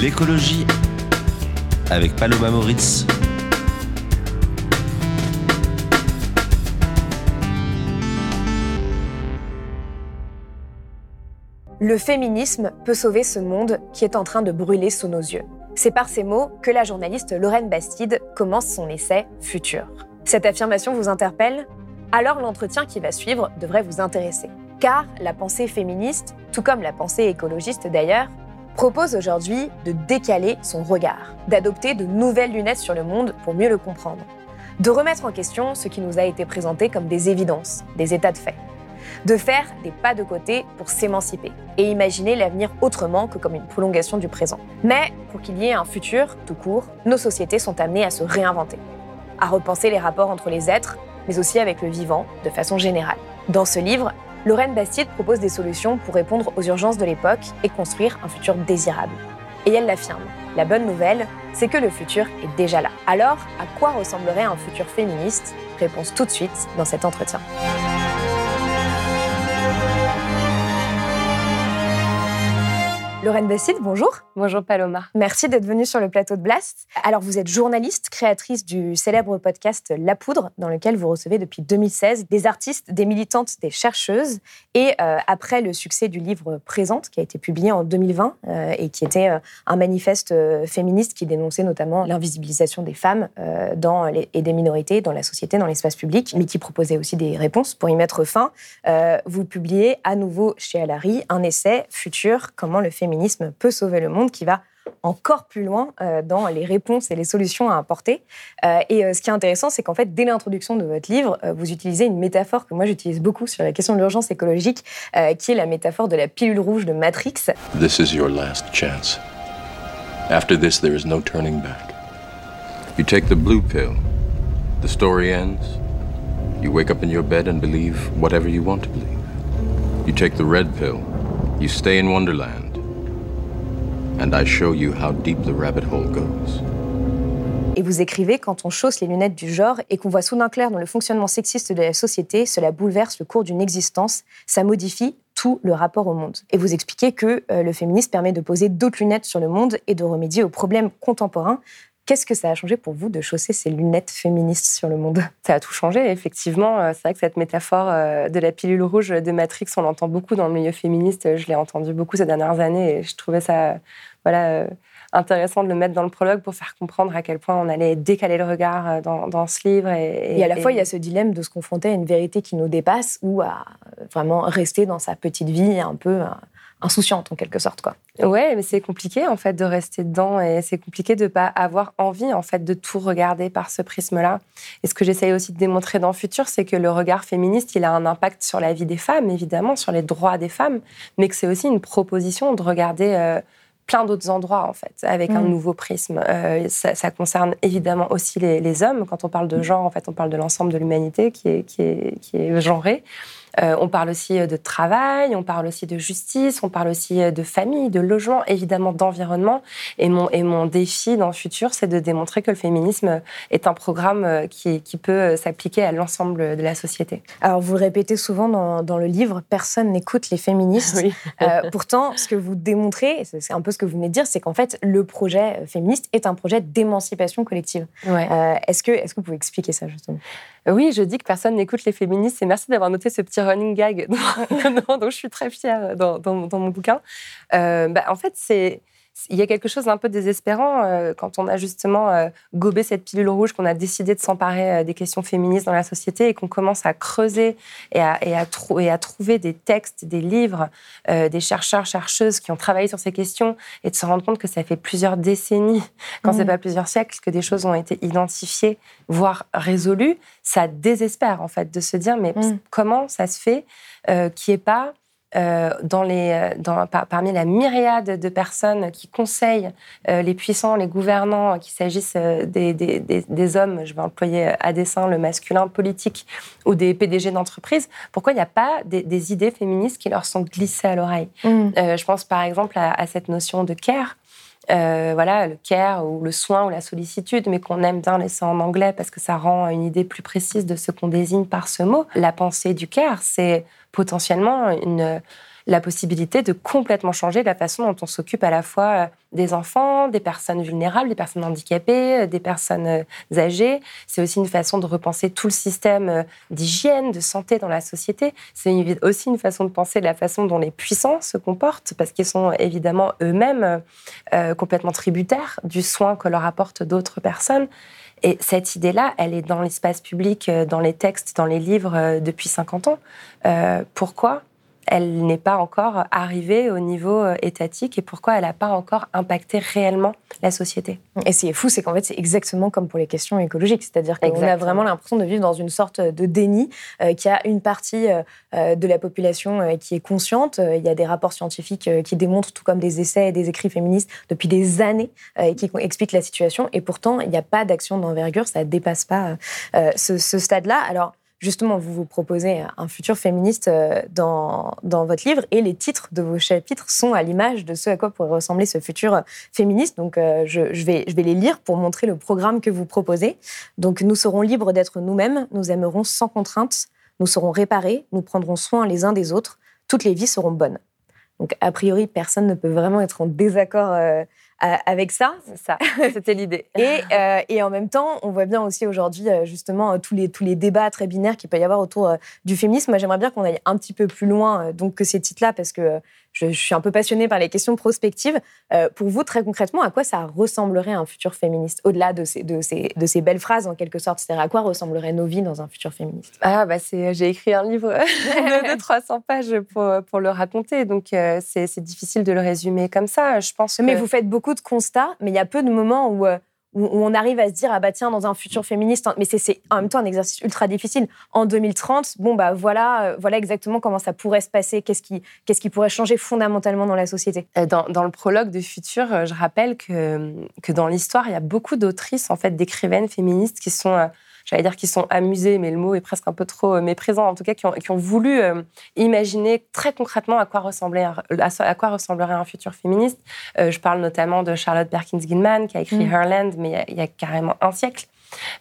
L'écologie avec Paloma Moritz. Le féminisme peut sauver ce monde qui est en train de brûler sous nos yeux. C'est par ces mots que la journaliste Lorraine Bastide commence son essai Futur. Cette affirmation vous interpelle? Alors l'entretien qui va suivre devrait vous intéresser. Car la pensée féministe, tout comme la pensée écologiste d'ailleurs, propose aujourd'hui de décaler son regard, d'adopter de nouvelles lunettes sur le monde pour mieux le comprendre, de remettre en question ce qui nous a été présenté comme des évidences, des états de fait, de faire des pas de côté pour s'émanciper et imaginer l'avenir autrement que comme une prolongation du présent. Mais pour qu'il y ait un futur tout court, nos sociétés sont amenées à se réinventer, à repenser les rapports entre les êtres, mais aussi avec le vivant de façon générale. Dans ce livre, Lorraine Bastide propose des solutions pour répondre aux urgences de l'époque et construire un futur désirable. Et elle l'affirme. La bonne nouvelle, c'est que le futur est déjà là. Alors, à quoi ressemblerait un futur féministe? Réponse tout de suite dans cet entretien. Lorraine Bastide, bonjour. Bonjour Paloma. Merci d'être venue sur le plateau de Blast. Alors vous êtes journaliste, créatrice du célèbre podcast La Poudre, dans lequel vous recevez depuis 2016 des artistes, des militantes, des chercheuses. Et euh, après le succès du livre Présente, qui a été publié en 2020 euh, et qui était euh, un manifeste féministe qui dénonçait notamment l'invisibilisation des femmes dans les, et des minorités dans la société, dans l'espace public, mais qui proposait aussi des réponses pour y mettre fin, vous publiez à nouveau chez Alary un essai futur, comment le féminisme féminisme peut sauver le monde, qui va encore plus loin euh, dans les réponses et les solutions à apporter. Euh, et euh, ce qui est intéressant, c'est qu'en fait, dès l'introduction de votre livre, vous utilisez une métaphore que moi j'utilise beaucoup sur la question de l'urgence écologique, qui est la métaphore de la pilule rouge de Matrix. This is your last chance. After this, there is no turning back. You take the blue pill, the story ends. You wake up in your bed and believe whatever you want to believe. You take the red pill, you stay in Wonderland and I show you how deep the rabbit hole goes. Et vous écrivez quand on chausse les lunettes du genre et qu'on voit soudain clair dans le fonctionnement sexiste de la société, cela bouleverse le cours d'une existence, ça modifie tout le rapport au monde. Et vous expliquez que euh, le féminisme permet de poser d'autres lunettes sur le monde et de remédier aux problèmes contemporains Qu'est-ce que ça a changé pour vous de chausser ces lunettes féministes sur le monde? Ça a tout changé, effectivement. Euh, c'est vrai que cette métaphore euh, de la pilule rouge de Matrix, on l'entend beaucoup dans le milieu féministe. Je l'ai entendu beaucoup ces dernières années et je trouvais ça voilà, euh, intéressant de le mettre dans le prologue pour faire comprendre à quel point on allait décaler le regard dans, ce livre. Et, à la fois, il y a ce dilemme de se confronter à une vérité qui nous dépasse ou à vraiment rester dans sa petite vie un peu insouciante en quelque sorte quoi. Ouais, mais c'est compliqué en fait de rester dedans et c'est compliqué de pas avoir envie en fait de tout regarder par ce prisme-là. Et ce que j'essaye aussi de démontrer dans le futur, c'est que le regard féministe, il a un impact sur la vie des femmes évidemment, sur les droits des femmes, mais que c'est aussi une proposition de regarder euh, plein d'autres endroits en fait avec un mm. nouveau prisme. Euh, ça, concerne évidemment aussi les, hommes. Quand on parle de genre, en fait, on parle de l'ensemble de l'humanité qui est, qui est, qui est genrée. Euh, on parle aussi euh, de travail, on parle aussi de justice, on parle aussi euh, de famille, de logement, évidemment d'environnement. Et mon, et mon défi dans le futur, c'est de démontrer que le féminisme est un programme qui, qui peut s'appliquer à l'ensemble de la société. Alors, vous le répétez souvent dans, dans le livre, personne n'écoute les féministes. pourtant, ce que vous démontrez, c'est un peu ce que vous venez de dire, c'est qu'en fait, le projet féministe est un projet d'émancipation collective. est-ce, que, est-ce que vous pouvez expliquer ça, justement? Oui, je dis que personne n'écoute les féministes et merci d'avoir noté ce petit running gag dont, je suis très fière dans, mon bouquin. Euh, bah, en fait, c'est il y a quelque chose d'un peu désespérant euh, quand on a justement euh, gobé cette pilule rouge, qu'on a décidé de s'emparer euh, des questions féministes dans la société et qu'on commence à creuser et à, et, à et à, trouver des textes, des livres, des chercheurs, chercheuses qui ont travaillé sur ces questions et de se rendre compte que ça fait plusieurs décennies, quand ce c'est mmh. pas plusieurs siècles, que des choses ont été identifiées, voire résolues. Ça désespère en fait de se dire mais mmh. comment ça se fait qu'il n'y ait pas euh, dans les, dans, parmi la myriade de personnes qui conseillent les puissants, les gouvernants, qu'il s'agisse des, des, des, hommes, je vais employer à dessein le masculin politique, ou des PDG d'entreprise, pourquoi il n'y a pas des, idées féministes qui leur sont glissées à l'oreille? Mmh. Je pense par exemple à, à cette notion de care. Euh, voilà, le care ou le soin ou la sollicitude, mais qu'on aime bien laisser en anglais parce que ça rend une idée plus précise de ce qu'on désigne par ce mot. La pensée du care, c'est potentiellement une, la possibilité de complètement changer la façon dont on s'occupe à la fois euh, des enfants, des personnes vulnérables, des personnes handicapées, euh, des personnes euh, âgées. C'est aussi une façon de repenser tout le système d'hygiène, de santé dans la société. C'est aussi une façon de penser la façon dont les puissants se comportent, parce qu'ils sont évidemment eux-mêmes complètement tributaires du soin que leur apportent d'autres personnes. Et cette idée-là, elle est dans l'espace public, dans les textes, dans les livres depuis 50 ans. pourquoi? Elle n'est pas encore arrivée au niveau euh, étatique et pourquoi elle n'a pas encore impacté réellement la société. Et ce qui est fou, c'est qu'en fait, c'est exactement comme pour les questions écologiques, c'est-à-dire qu'on a vraiment l'impression de vivre dans une sorte de déni, euh, qu'il y a une partie euh, de la population qui est consciente. Il y a des rapports scientifiques qui démontrent, tout comme des essais et des écrits féministes depuis des années, qui expliquent la situation. Et pourtant, il n'y a pas d'action d'envergure, ça ne dépasse pas ce, ce stade-là. Alors, justement, vous vous proposez un futur féministe euh, dans, dans votre livre et les titres de vos chapitres sont à l'image de ce à quoi pourrait ressembler ce futur féministe. Donc, euh, je, vais, je vais les lire pour montrer le programme que vous proposez. Donc, nous serons libres d'être nous-mêmes, nous aimerons sans contrainte, nous serons réparés, nous prendrons soin les uns des autres, toutes les vies seront bonnes. Donc, a priori, personne ne peut vraiment être en désaccord euh, avec ça. Ça, c'était l'idée. et, euh, et, en même temps, on voit bien aussi aujourd'hui, euh, justement, tous les, tous les débats très binaires qu'il peut y avoir autour du féminisme. Moi, j'aimerais bien qu'on aille un petit peu plus loin donc, que ces titres-là, parce que je, suis un peu passionnée par les questions prospectives. Euh, pour vous, très concrètement, à quoi ça ressemblerait un futur féministe Au-delà de ces, de, ces, de ces belles phrases, en quelque sorte, c'est-à-dire à quoi ressembleraient nos vies dans un futur féministe? Ah, bah j'ai écrit un livre de 300 pages pour, pour le raconter, donc euh, c'est difficile de le résumer comme ça. Je pense Mais vous faites beaucoup de constats, mais il y a peu de moments où... Euh, où, on arrive à se dire ah bah tiens dans un futur féministe mais c'est en même temps un exercice ultra difficile. En 2030 bon bah voilà euh, voilà exactement comment ça pourrait se passer. Qu'est-ce qui qu'est-ce qui pourrait changer fondamentalement dans la société? Euh, dans, dans le prologue de Futur euh, je rappelle que que dans l'histoire il y a beaucoup d'autrices en fait d'écrivaines féministes qui sont j'allais dire qu'ils sont amusés, mais le mot est presque un peu trop euh, méprisant, en tout cas qui ont, voulu euh, imaginer très concrètement à quoi, ressemblait, à, quoi ressemblerait un futur féministe. Euh, je parle notamment de Charlotte Perkins Gilman, qui a écrit mm. Herland, mais il y, a, carrément un siècle.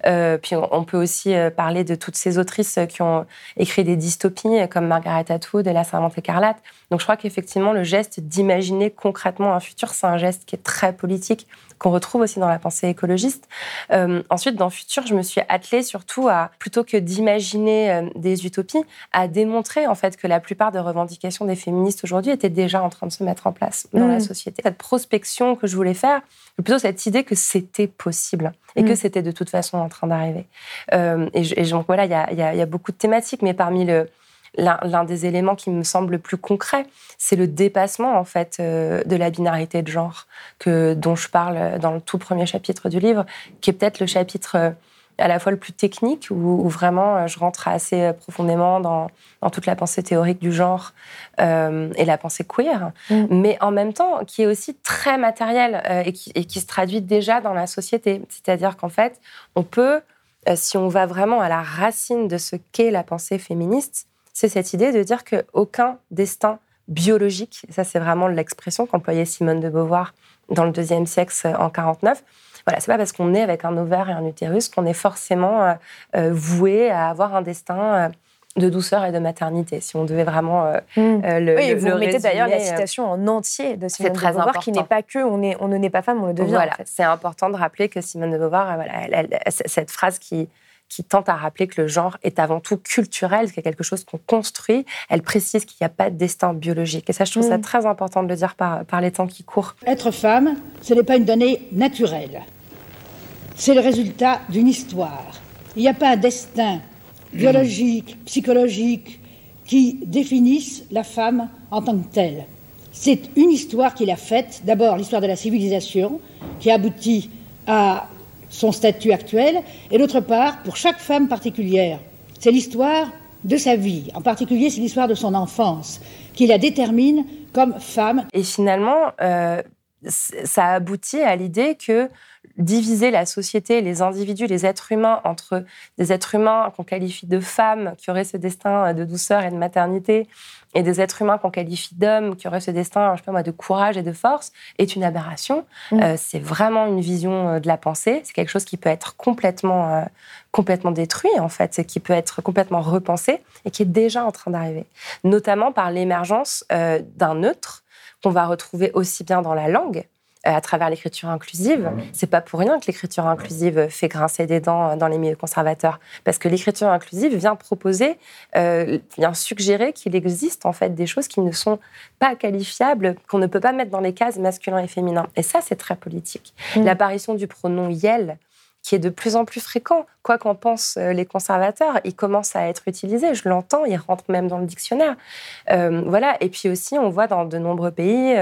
Puis on, peut aussi parler de toutes ces autrices qui ont écrit des dystopies, comme Margaret Atwood et La Servante écarlate. Donc je crois qu'effectivement, le geste d'imaginer concrètement un futur, c'est un geste qui est très politique qu'on retrouve aussi dans la pensée écologiste. Euh, ensuite, dans Futur, je me suis attelée surtout à, plutôt que d'imaginer euh, des utopies, à démontrer en fait que la plupart des revendications des féministes aujourd'hui étaient déjà en train de se mettre en place dans la mmh. société. Cette prospection que je voulais faire, plutôt cette idée que c'était possible et que mmh. c'était de toute façon en train d'arriver. Euh, et, donc voilà, il y, a, beaucoup de thématiques, mais parmi l'un des éléments qui me semble le plus concret, c'est le dépassement en fait euh, de la binarité de genre que dont je parle dans le tout premier chapitre du livre, qui est peut-être le chapitre euh, à la fois le plus technique, où, vraiment euh, je rentre assez profondément dans, toute la pensée théorique du genre et la pensée queer, mm. mais en même temps qui est aussi très matériel et, qui, et, qui, se traduit déjà dans la société. C'est-à-dire qu'en fait, on peut, si on va vraiment à la racine de ce qu'est la pensée féministe, c'est cette idée de dire qu'aucun destin biologique, et ça c'est vraiment l'expression qu'employait Simone de Beauvoir dans le deuxième siècle euh, en 49, voilà, c'est pas parce qu'on est avec un ovaire et un utérus qu'on est forcément euh, euh, voué à avoir un destin de douceur et de maternité, si on devait vraiment mmh. le, oui, vous mettez d'ailleurs la citation en entier de Simone de Beauvoir, qui n'est pas que on, est, on ne naît pas femme, on le devient. Voilà, c'est important de rappeler que Simone de Beauvoir, voilà, cette phrase qui qui tente à rappeler que le genre est avant tout culturel, c'est quelque chose qu'on construit. Elle précise qu'il n'y a pas de destin biologique. Et ça, je trouve ça mm. très important de le dire par, par les temps qui courent. Être femme, ce n'est pas une donnée naturelle. C'est le résultat d'une histoire. Il n'y a pas un destin biologique, psychologique, qui définisse la femme en tant que telle. C'est une histoire qu'il a faite, d'abord l'histoire de la civilisation, qui aboutit à son statut actuel, et d'autre part, pour chaque femme particulière. C'est l'histoire de sa vie. En particulier, c'est l'histoire de son enfance qui la détermine comme femme. Et finalement, euh, ça aboutit à l'idée que diviser la société, les individus, les êtres humains entre des êtres humains qu'on qualifie de femmes, qui auraient ce destin de douceur et de maternité, et des êtres humains qu'on qualifie d'hommes, qui auraient ce destin, je sais pas moi, de courage et de force, est une aberration. Mm. Euh, c'est vraiment une vision euh, de la pensée. C'est quelque chose qui peut être complètement, euh, complètement détruit, en fait, qui peut être complètement repensé et qui est déjà en train d'arriver. Notamment par l'émergence d'un neutre qu'on va retrouver aussi bien dans la langue, euh, à travers l'écriture inclusive. C'est pas pour rien que l'écriture inclusive fait grincer des dents dans les milieux conservateurs, parce que l'écriture inclusive vient proposer, euh, vient suggérer qu'il existe en fait des choses qui ne sont pas qualifiables, qu'on ne peut pas mettre dans les cases masculin et féminin. Et ça, c'est très politique. Mm. L'apparition du pronom yel, qui est de plus en plus fréquent. Quoi qu'en pensent euh, les conservateurs, il commence à être utilisé. Je l'entends, il rentre même dans le dictionnaire. voilà. Et puis aussi, on voit dans de nombreux pays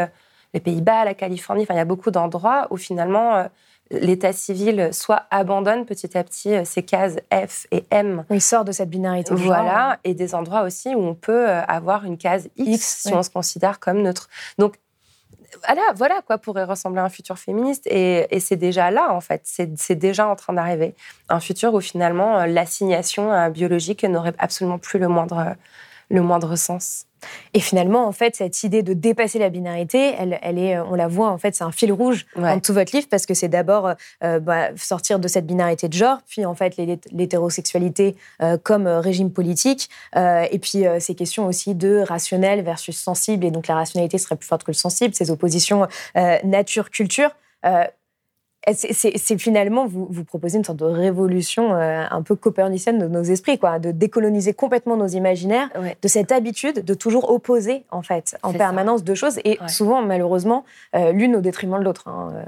les Pays-Bas, la Californie, enfin, il y a beaucoup d'endroits où finalement euh, l'état civil soit abandonne petit à petit euh, ces cases F et M. Il sort de cette binarité. Voilà, et des endroits aussi où on peut euh, avoir une case X, si on se considère comme neutre. Donc, voilà, voilà quoi pourrait ressembler à un futur féministe. Et, et c'est déjà là, en fait. C'est déjà en train d'arriver. Un futur où finalement l'assignation biologique n'aurait absolument plus le moindre, le moindre sens. Et finalement, en fait, cette idée de dépasser la binarité, elle, elle est, on la voit, en fait, c'est un fil rouge dans tout votre livre parce que c'est d'abord euh, bah, sortir de cette binarité de genre, puis en fait l'hétérosexualité euh, comme régime politique, euh, et puis ces questions aussi de rationnel versus sensible, et donc la rationalité serait plus forte que le sensible, ces oppositions nature-culture c'est finalement, vous, vous proposez une sorte de révolution euh, un peu copernicienne de nos esprits, quoi, de décoloniser complètement nos imaginaires, de cette habitude de toujours opposer, en fait, en permanence deux choses, et souvent, malheureusement, euh, l'une au détriment de l'autre. Hein, euh.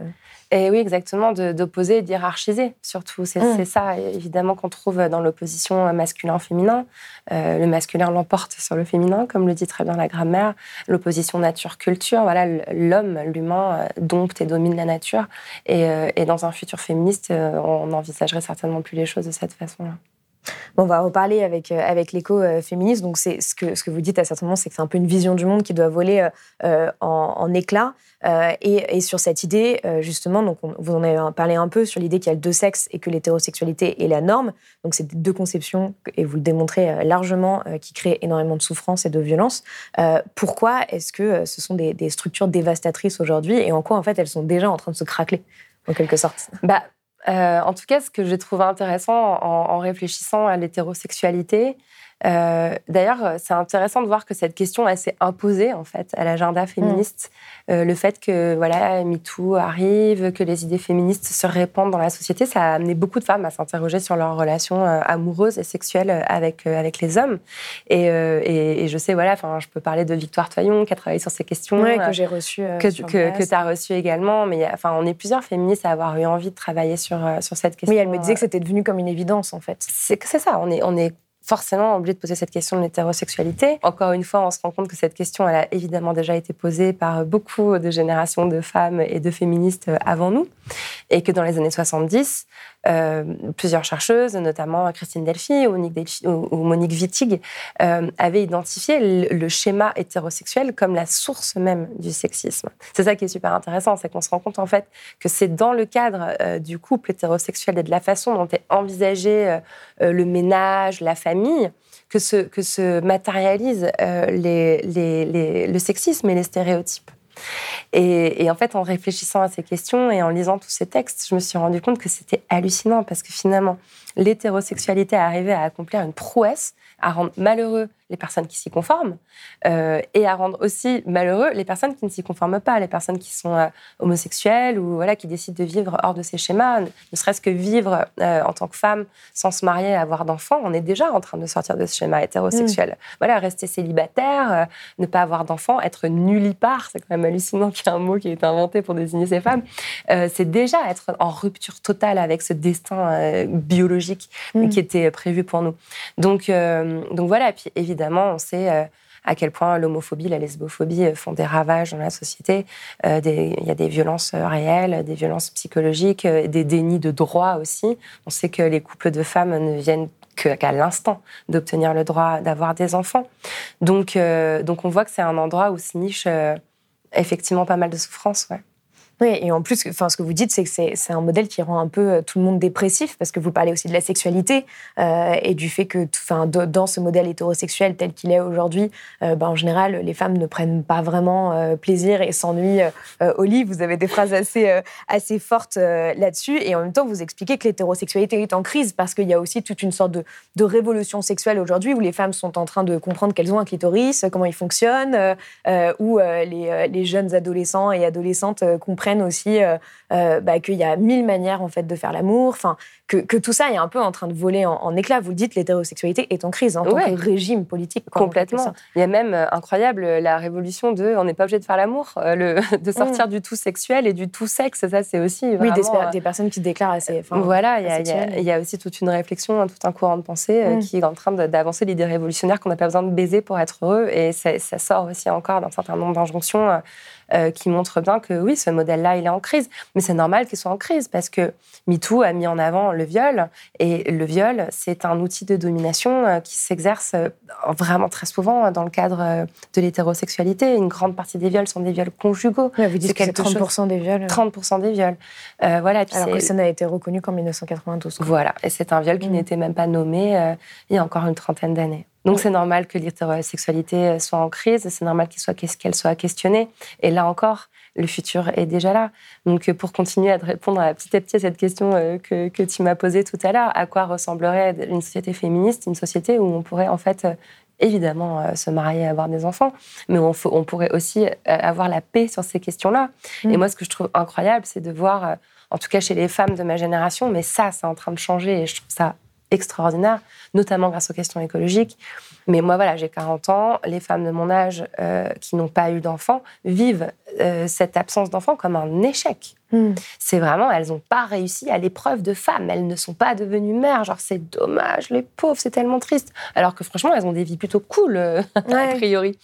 Et oui, exactement, d'opposer et d'hierarchiser, surtout. C'est mm. ça, évidemment, qu'on trouve dans l'opposition masculin-féminin. Euh, le masculin l'emporte sur le féminin, comme le dit très bien la grammaire. L'opposition nature-culture, voilà, l'homme, l'humain, euh, dompte et domine la nature. Et, euh, et, dans un futur féministe, on n'envisagerait certainement plus les choses de cette façon-là. On va reparler avec, avec l'éco-féministe. Donc, c'est ce que, ce que vous dites à certains moments, c'est que c'est un peu une vision du monde qui doit voler en, en éclats. Euh, et, sur cette idée, euh, justement, donc vous en avez parlé un peu sur l'idée qu'il y a deux sexes et que l'hétérosexualité est la norme. Donc c'est deux conceptions, et vous le démontrez euh, largement, qui créent énormément de souffrance et de violence. pourquoi est-ce que ce sont des, structures dévastatrices aujourd'hui et en quoi, en fait, elles sont déjà en train de se craquer, en quelque sorte? Bah, En tout cas, ce que j'ai trouvé intéressant en réfléchissant à l'hétérosexualité, euh, d'ailleurs, c'est intéressant de voir que cette question s'est imposée en fait à l'agenda féministe. Mm. Euh, le fait que voilà, MeToo arrive, que les idées féministes se répandent dans la société, ça a amené beaucoup de femmes à s'interroger sur leurs relations euh, amoureuses et sexuelles avec avec les hommes. Et, et, je sais voilà, enfin, je peux parler de Victoire Toyon qui a travaillé sur ces questions, que j'ai reçu, que, que, tu as reçu également. Mais enfin, on est plusieurs féministes à avoir eu envie de travailler sur sur cette question. Oui, elle me disait que c'était devenu comme une évidence en fait. C'est que c'est ça. On est on est forcément obligé de poser cette question de l'hétérosexualité. Encore une fois, on se rend compte que cette question, a évidemment déjà été posée par beaucoup de générations de femmes et de féministes avant nous, et que dans les années 70, euh, plusieurs chercheuses, notamment Christine Delphi ou Monique, Monique Wittig, euh, avaient identifié le, schéma hétérosexuel comme la source même du sexisme. C'est ça qui est super intéressant, c'est qu'on se rend compte en fait que c'est dans le cadre euh, du couple hétérosexuel et de la façon dont est envisagé le ménage, la famille, que se, que le sexisme et les stéréotypes. Et, en fait, en réfléchissant à ces questions et en lisant tous ces textes, je me suis rendu compte que c'était hallucinant parce que finalement, l'hétérosexualité arrivait à accomplir une prouesse, à rendre malheureux les personnes qui s'y conforment euh, et à rendre aussi malheureux les personnes qui ne s'y conforment pas, les personnes qui sont euh, homosexuelles ou voilà qui décident de vivre hors de ces schémas, ne, serait-ce que vivre euh, en tant que femme sans se marier, avoir d'enfants, on est déjà en train de sortir de ce schéma hétérosexuel. Mm. Voilà, rester célibataire, ne pas avoir d'enfants, être nullipare, c'est quand même hallucinant qu'il y ait un mot qui ait été inventé pour désigner ces femmes. c'est déjà être en rupture totale avec ce destin biologique mm. qui était prévu pour nous. Donc, donc voilà, et puis évidemment évidemment, on sait euh, à quel point l'homophobie, la lesbophobie euh, font des ravages dans la société. Euh, il y a des violences réelles, des violences psychologiques, des dénis de droits aussi. On sait que les couples de femmes ne viennent qu'à l'instant d'obtenir le droit d'avoir des enfants. Donc, donc on voit que c'est un endroit où se niche effectivement pas mal de souffrance. Ouais. Oui, et en plus, enfin, ce que vous dites, c'est que c'est un modèle qui rend un peu euh, tout le monde dépressif, parce que vous parlez aussi de la sexualité euh, et du fait que, enfin, dans ce modèle hétérosexuel tel qu'il est aujourd'hui, euh, ben, en général, les femmes ne prennent pas vraiment plaisir et s'ennuient au lit. Vous avez des phrases assez, assez fortes là-dessus, et en même temps, vous expliquez que l'hétérosexualité est en crise, parce qu'il y a aussi toute une sorte de, révolution sexuelle aujourd'hui, où les femmes sont en train de comprendre qu'elles ont un clitoris, comment il fonctionne, où les jeunes adolescents et adolescentes comprennent aussi euh, euh, bah, qu'il y a mille manières en fait de faire l'amour. Que, tout ça est un peu en train de voler en, éclats. Vous le dites, l'hétérosexualité est en crise en tant que régime politique. Complètement. Il y a même, euh, incroyable, la révolution de on n'est pas obligé de faire l'amour, le, de sortir mm. du tout sexuel et du tout sexe. Ça, c'est aussi. oui, des, personnes qui déclarent assez. Voilà, il y, a aussi toute une réflexion, tout un courant de pensée mm. qui est en train d'avancer l'idée révolutionnaire qu'on n'a pas besoin de baiser pour être heureux. Et ça, ça sort aussi encore d'un certain nombre d'injonctions euh, qui montre bien que oui, ce modèle-là, il est en crise. Mais c'est normal qu'il soit en crise parce que MeToo a mis en avant le viol. Et le viol, c'est un outil de domination euh, qui s'exerce euh, vraiment très souvent dans le cadre de l'hétérosexualité. Une grande partie des viols sont des viols conjugaux. vous dites que c'est 30% des viols. 30% des viols. voilà, Alors que ça n'a été reconnu qu'en 1992. Voilà, et c'est un viol qui mmh. n'était même pas nommé il y a encore une trentaine d'années. Donc c'est normal que l'hétérosexualité soit en crise, c'est normal qu'elle soit questionnée. Et là encore, le futur est déjà là. Donc pour continuer à répondre à petit à petit à cette question euh, que, tu m'as posée tout à l'heure, à quoi ressemblerait une société féministe, une société où on pourrait en fait euh, évidemment euh, se marier et avoir des enfants, mais on, on pourrait aussi avoir la paix sur ces questions-là. Et mm. moi, ce que je trouve incroyable, c'est de voir, en tout cas chez les femmes de ma génération, mais ça, c'est en train de changer et je trouve ça extraordinaire, notamment grâce aux questions écologiques. Mais moi, voilà, j'ai 40 ans. Les femmes de mon âge euh, qui n'ont pas eu d'enfants vivent euh, cette absence d'enfants comme un échec. Hmm. C'est vraiment, elles n'ont pas réussi à l'épreuve de femme. Elles ne sont pas devenues mères. Genre, c'est dommage, les pauvres, c'est tellement triste. Alors que franchement, elles ont des vies plutôt cool, euh, a priori.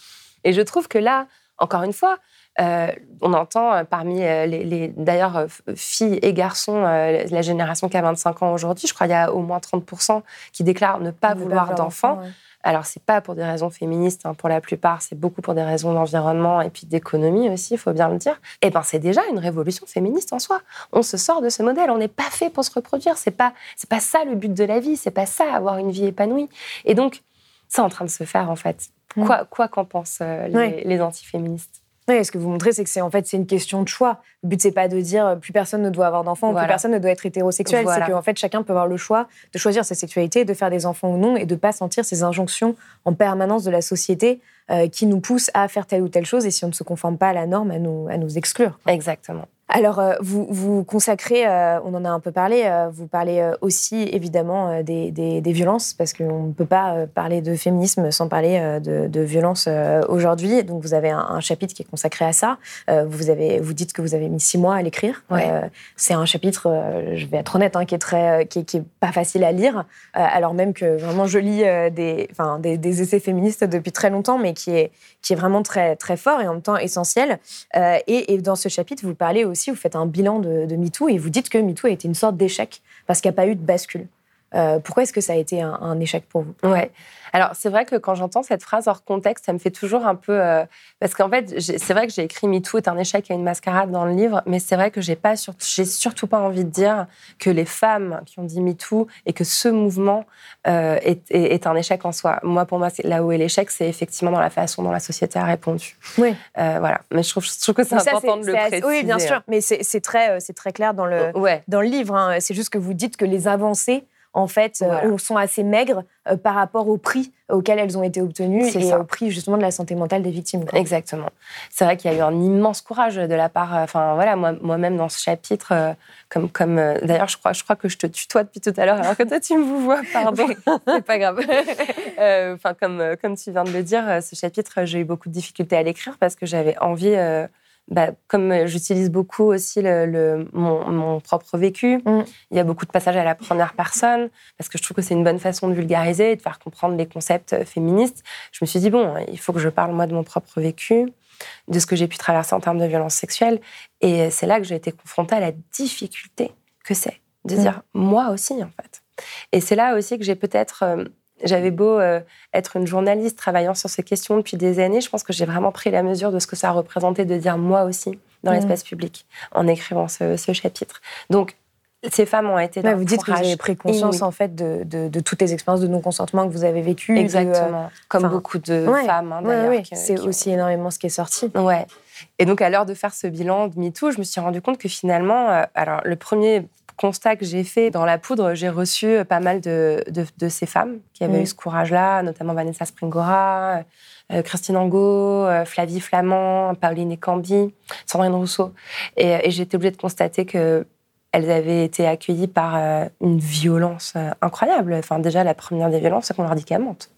Et je trouve que là, encore une fois, euh, on entend euh, parmi euh, les, d'ailleurs filles et garçons, la génération qui a 25 ans aujourd'hui, je crois qu'il y a au moins 30% qui déclarent ne pas vouloir d'enfants. Alors, c'est pas pour des raisons féministes, hein, pour la plupart, c'est beaucoup pour des raisons d'environnement et puis d'économie aussi, il faut bien le dire. Et eh ben, c'est déjà une révolution féministe en soi. On se sort de ce modèle, on n'est pas fait pour se reproduire. C'est pas, c'est pas ça le but de la vie, c'est pas ça avoir une vie épanouie. Et donc, c'est en train de se faire en fait. Mm. Quoi, quoi qu'en pensent les, les antiféministes? Oui, ce que vous montrez, c'est que c'est en fait c'est une question de choix. Le but c'est pas de dire plus personne ne doit avoir d'enfants, plus personne ne doit être hétérosexuel. C'est qu'en fait chacun peut avoir le choix de choisir sa sexualité, de faire des enfants ou non, et de pas sentir ces injonctions en permanence de la société euh, qui nous poussent à faire telle ou telle chose. Et si on ne se conforme pas à la norme, à nous à nous exclure. Exactement. Alors, euh, vous, vous consacrez, euh, on en a un peu parlé, euh, vous parlez aussi évidemment des, violences, parce qu'on ne peut pas parler de féminisme sans parler de, de violences aujourd'hui. Donc, vous avez un, chapitre qui est consacré à ça. vous, avez, vous dites que vous avez mis six mois à l'écrire. c'est un chapitre, je vais être honnête, hein, qui, est très, qui, est, pas facile à lire, alors même que vraiment je lis des, enfin, des, essais féministes depuis très longtemps, mais qui est, qui est vraiment très, très fort et en même temps essentiel. Et, et, dans ce chapitre, vous parlez aussi vous faites un bilan de, de MeToo et vous dites que MeToo a été une sorte d'échec parce qu'il n'y a pas eu de bascule. Euh, pourquoi est-ce que ça a été un, échec pour vous? Alors c'est vrai que quand j'entends cette phrase hors contexte, ça me fait toujours un peu euh, parce qu'en fait c'est vrai que j'ai écrit MeToo est un échec et une mascarade dans le livre, mais c'est vrai que j'ai pas j'ai surtout pas envie de dire que les femmes qui ont dit MeToo et que ce mouvement euh, est, un échec en soi. Moi pour moi là où est l'échec, c'est effectivement dans la façon dont la société a répondu. Oui. voilà. Mais je trouve, que c'est important de le préciser. Oui bien sûr, mais c'est très très clair dans le dans le livre. Hein. C'est juste que vous dites que les avancées en fait, euh, sont assez maigres euh, par rapport au prix auquel elles ont été obtenues et au prix justement de la santé mentale des victimes. Exactement. C'est vrai qu'il y a eu un immense courage de la part. Euh, enfin voilà, moi-même dans ce chapitre, comme comme d'ailleurs je crois je crois que je te tutoie depuis tout à l'heure alors que toi tu me vois. Pardon. C'est pas grave. Enfin comme comme tu viens de le dire, ce chapitre j'ai eu beaucoup de difficultés à l'écrire parce que j'avais envie bah, comme j'utilise beaucoup aussi le, mon, propre vécu, mm. il y a beaucoup de passages à la première personne, parce que je trouve que c'est une bonne façon de vulgariser et de faire comprendre les concepts féministes. Je me suis dit, bon, il faut que je parle moi de mon propre vécu, de ce que j'ai pu traverser en termes de violence sexuelle. Et c'est là que j'ai été confrontée à la difficulté que c'est de mm. dire, moi aussi, en fait. Et c'est là aussi que j'ai peut-être j'avais beau euh, être une journaliste travaillant sur ces questions depuis des années, je pense que j'ai vraiment pris la mesure de ce que ça représentait de dire moi aussi dans mmh. l'espace public en écrivant ce, chapitre. Donc, ces femmes ont été dans Vous dites que vous avez pris conscience en fait de, toutes les expériences de non-consentement que vous avez vécues. Exactement. Euh, Comme beaucoup de femmes, hein, d'ailleurs. c'est aussi énormément ce qui est sorti. Ouais. Et donc, à l'heure de faire ce bilan de MeToo, je me suis rendu compte que finalement, euh, alors le premier constat que j'ai fait dans la poudre, j'ai reçu euh, pas mal de, de, ces femmes qui avaient mm. eu ce courage-là, notamment Vanessa Springora, euh, Christine Angot, euh, Flavie Flamand, Pauline Cambi, Sandrine Rousseau. Et, et j'ai été obligée de constater que elles avaient été accueillies par euh, une violence euh, incroyable. Enfin, déjà, la première des violences, c'est qu'on leur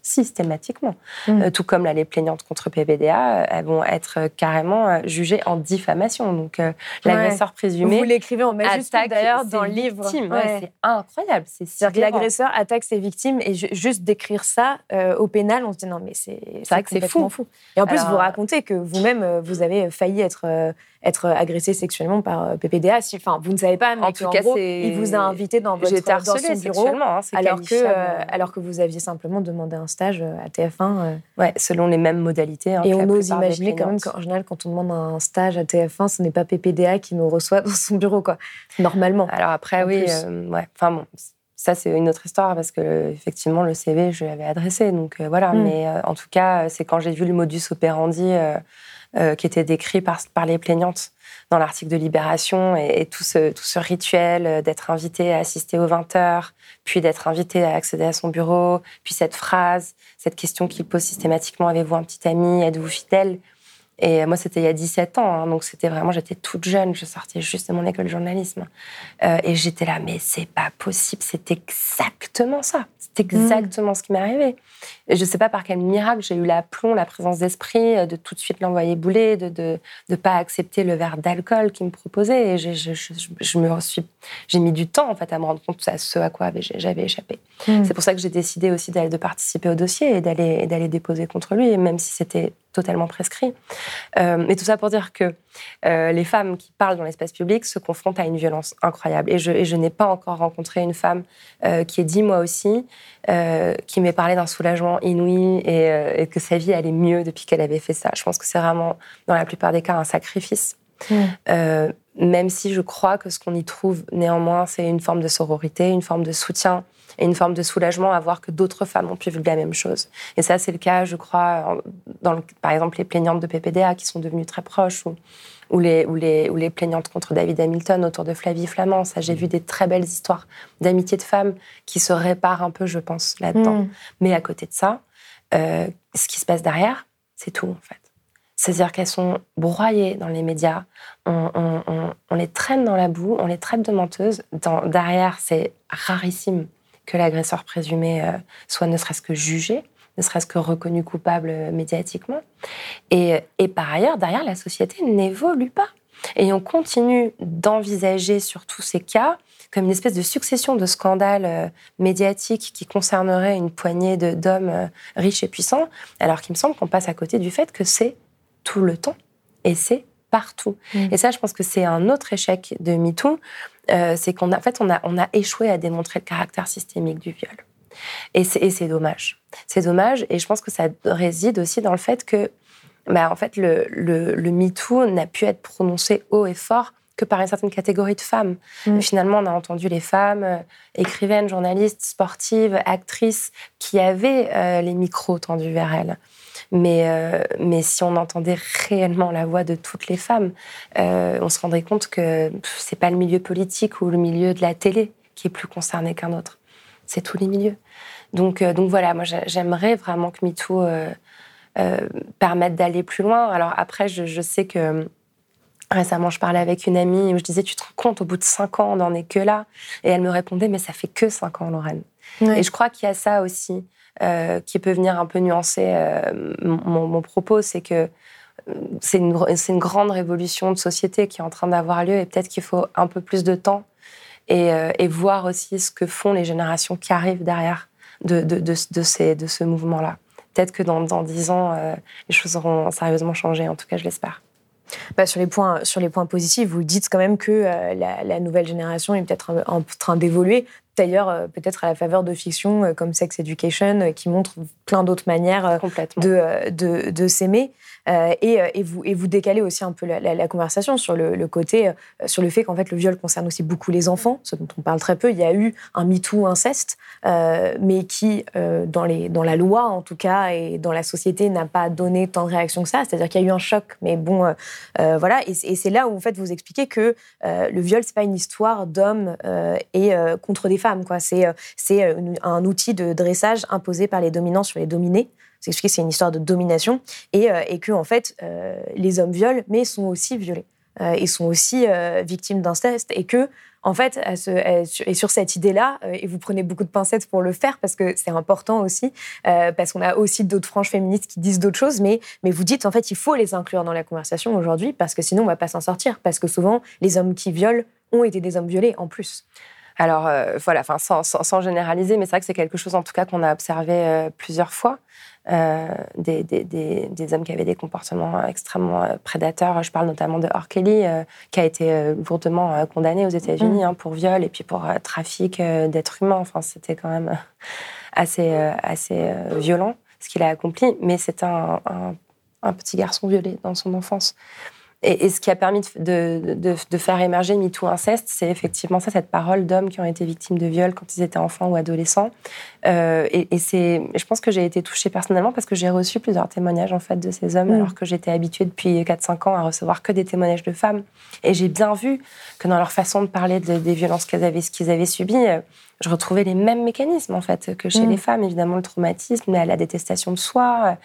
systématiquement. Mm. Euh, tout comme là, les plaignantes contre PBDA, elles vont être carrément jugées en diffamation. Donc, l'agresseur présumé. Vous l'écrivez en majuscule d'ailleurs dans le livre. c'est incroyable. C'est-à-dire que l'agresseur attaque ses victimes et juste d'écrire ça au pénal, on se dit non, mais c'est vrai que c'est fou. fou. Et en plus, vous racontez que vous-même, vous avez failli être être agressé sexuellement par PPDA. enfin, vous ne savez pas, mais en tout cas, il vous a invité dans votre dans son bureau, hein, alors que euh, alors que vous aviez simplement demandé un stage euh, à TF1. Ouais, selon les mêmes modalités. Hein, et on ose imaginer quand même qu'en général, quand on demande un stage à TF1, ce n'est pas PPDA qui nous reçoit dans son bureau, quoi. Normalement. Alors après, oui, ouais. Enfin bon ça c'est une autre histoire parce que effectivement le CV je l'avais adressé donc voilà hmm. mais en tout cas c'est quand j'ai vu le modus operandi euh, qui était décrit par, par les plaignantes dans l'article de Libération et, tout, ce, tout ce rituel euh, d'être invité à assister aux 20 heures, puis d'être invité à accéder à son bureau, puis cette phrase, cette question qu'il pose systématiquement avez-vous un petit ami, êtes-vous fidèle? Et moi, c'était il y a 17 ans, hein, donc c'était vraiment, j'étais toute jeune, je sortais juste de mon école de journalisme. Euh, et j'étais là, mais c'est pas possible, c'est exactement ça. C'est exactement ce qui m'est arrivé. Et je sais pas par quel miracle j'ai eu l'aplomb, la présence d'esprit euh, de tout de suite l'envoyer bouler, de ne de, de, pas accepter le verre d'alcool qu'il me proposait. Et je, je, je, me suis, j'ai mis du temps en fait à me rendre compte de ce à quoi j'avais échappé. Mm. C'est pour ça que j'ai décidé aussi de participer au dossier et d'aller déposer contre lui, même si c'était totalement prescrit. Euh, mais tout ça pour dire que euh, les femmes qui parlent dans l'espace public se confrontent à une violence incroyable. Et je, et je n'ai pas encore rencontré une femme euh, qui ait dit moi aussi, qui m'ait parlé d'un soulagement inouï et, et, que sa vie allait mieux depuis qu'elle avait fait ça. Je pense que c'est vraiment, dans la plupart des cas, un sacrifice. Mmh. même si je crois que ce qu'on y trouve néanmoins, c'est une forme de sororité, une forme de soutien et une forme de soulagement à voir que d'autres femmes ont pu vivre la même chose. Et ça, c'est le cas, je crois, dans par exemple, les plaignantes de PPDA qui sont devenues très proches ou, ou, les, ou, les, ou les plaignantes contre David Hamilton autour de Flavie Flamand. Ça, j'ai vu des très belles histoires d'amitié de femmes qui se réparent un peu, je pense, là-dedans. Mm. Mais à côté de ça, euh, ce qui se passe derrière, c'est tout, en fait. C'est-à-dire qu'elles sont broyées dans les médias, on, on, on, les traîne dans la boue, on les traite de menteuses. Dans, derrière, c'est rarissime que l'agresseur présumé euh, soit ne serait-ce que jugé, ne serait-ce que reconnu coupable euh, médiatiquement. Et, par ailleurs, derrière, la société n'évolue pas. Et on continue d'envisager sur tous ces cas comme une espèce de succession de scandales euh, médiatiques qui concerneraient une poignée d'hommes riches et puissants, alors qu'il me semble qu'on passe à côté du fait que c'est tout le temps et c'est partout. Mmh. Et ça, je pense que c'est un autre échec de MeToo, euh, c'est qu'on a, en fait, on a, on a échoué à démontrer le caractère systémique du viol. Et c'est dommage. C'est dommage, et je pense que ça réside aussi dans le fait que, bah, en fait, le, le, le MeToo n'a pu être prononcé haut et fort que par une certaine catégorie de femmes. Mmh. Finalement, on a entendu les femmes, euh, écrivaines, journalistes, sportives, actrices, qui avaient euh, les micros tendus vers elles. Mais, euh, mais si on entendait réellement la voix de toutes les femmes, euh, on se rendrait compte que c'est pas le milieu politique ou le milieu de la télé qui est plus concerné qu'un autre. C'est tous les milieux. Donc, euh, donc voilà, moi j'aimerais vraiment que MeToo permette d'aller plus loin. Alors après, je, je sais que Récemment, je parlais avec une amie où je disais, tu te rends compte, au bout de cinq ans, on n'en est que là. Et elle me répondait, mais ça fait que cinq ans, Lorraine. Et je crois qu'il y a ça aussi. Euh, qui peut venir un peu nuancer euh, mon, propos, c'est que euh, c'est une, grande révolution de société qui est en train d'avoir lieu et peut-être qu'il faut un peu plus de temps et, voir aussi ce que font les générations qui arrivent derrière de, ce mouvement-là. Peut-être que dans, 10 ans, les choses auront sérieusement changé, en tout cas je l'espère. Bah, sur, les points, positifs, vous dites quand même que la, nouvelle génération est peut-être en train d'évoluer d'ailleurs peut-être à la faveur de fictions comme Sex Education, qui montrent plein d'autres manières de, de, de s'aimer. Euh, et, euh, et, vous, décalez aussi un peu la, conversation sur le, côté, euh, sur le fait qu'en fait le viol concerne aussi beaucoup les enfants, ce dont on parle très peu. Il y a eu un MeToo inceste, mais qui, dans, la loi en tout cas, et dans la société, n'a pas donné tant de réactions que ça. C'est-à-dire qu'il y a eu un choc, mais bon, voilà. Et, c'est là où en fait vous expliquez que le viol, c'est pas une histoire d'hommes et contre des femmes, c'est un outil de dressage imposé par les dominants sur les dominés. C'est que c'est une histoire de domination et, euh, et que en fait euh, les hommes violent, mais sont aussi violés euh, et sont aussi victimes d'inceste et que en fait, et sur cette idée-là, et vous prenez beaucoup de pincettes pour le faire parce que c'est important aussi, parce qu'on a aussi d'autres franges féministes qui disent d'autres choses, mais, mais vous dites en fait, il faut les inclure dans la conversation aujourd'hui parce que sinon on va pas s'en sortir, parce que souvent les hommes qui violent ont été des hommes violés en plus. Alors voilà, sans, généraliser, mais c'est vrai que c'est quelque chose en tout cas qu'on a observé plusieurs fois. Euh, des, des, des, hommes qui avaient des comportements extrêmement euh, prédateurs. Je parle notamment de R. Kelly, euh, qui a été lourdement condamné aux États-Unis mm. hein, pour viol et puis pour trafic d'êtres humains. Enfin, c'était quand même assez, assez violent ce qu'il a accompli, mais c'est un, un, un, petit garçon violé dans son enfance. Et, ce qui a permis de, de, faire émerger MeToo Inceste, c'est effectivement ça, cette parole d'hommes qui ont été victimes de viol quand ils étaient enfants ou adolescents. Euh, et, c'est, je pense que j'ai été touchée personnellement parce que j'ai reçu plusieurs témoignages en fait de ces hommes, mm. alors que j'étais habituée depuis 4-5 ans à recevoir que des témoignages de femmes. Et j'ai bien vu que dans leur façon de parler des violences qu'ils avaient, qu'ils avaient subies, euh, je retrouvais les mêmes mécanismes en fait que chez mm. les femmes, évidemment le traumatisme, la détestation de soi.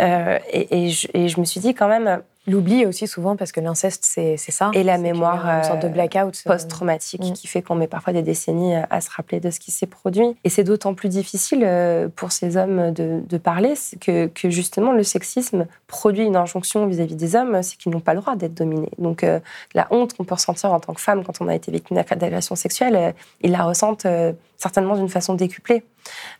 Euh, et, je, et, je, me suis dit quand même, L'oubli aussi souvent parce que l'inceste, c'est ça. Et la mémoire une sorte de euh, blackout euh, post-traumatique mm. qui fait qu'on met parfois des décennies euh, à se rappeler de ce qui s'est produit. Et c'est d'autant plus difficile pour ces hommes de, parler que, que, justement le sexisme produit une injonction vis-à-vis des hommes, c'est qu'ils n'ont pas le droit d'être dominés. Donc la honte qu'on peut ressentir en tant que femme quand on a été victime d'agression sexuelle, ils la ressentent certainement d'une façon décuplée.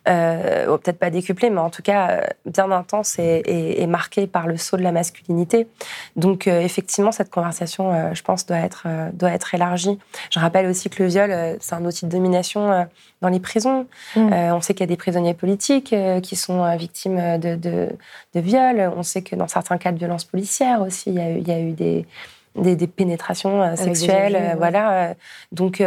Euh, peut-être pas décuplée, mais en tout cas euh, bien intense et, marquée par le saut de la masculinité. Donc euh, effectivement, cette conversation, je pense, doit être, doit être élargie. Je rappelle aussi que le viol, c'est un outil de domination dans les prisons. Mm. on sait qu'il y a des prisonniers politiques qui sont victimes de, de, de viols. On sait que dans certains cas de violences policières aussi, il y a eu, il y a eu des, des, pénétrations sexuelles. Voilà. Donc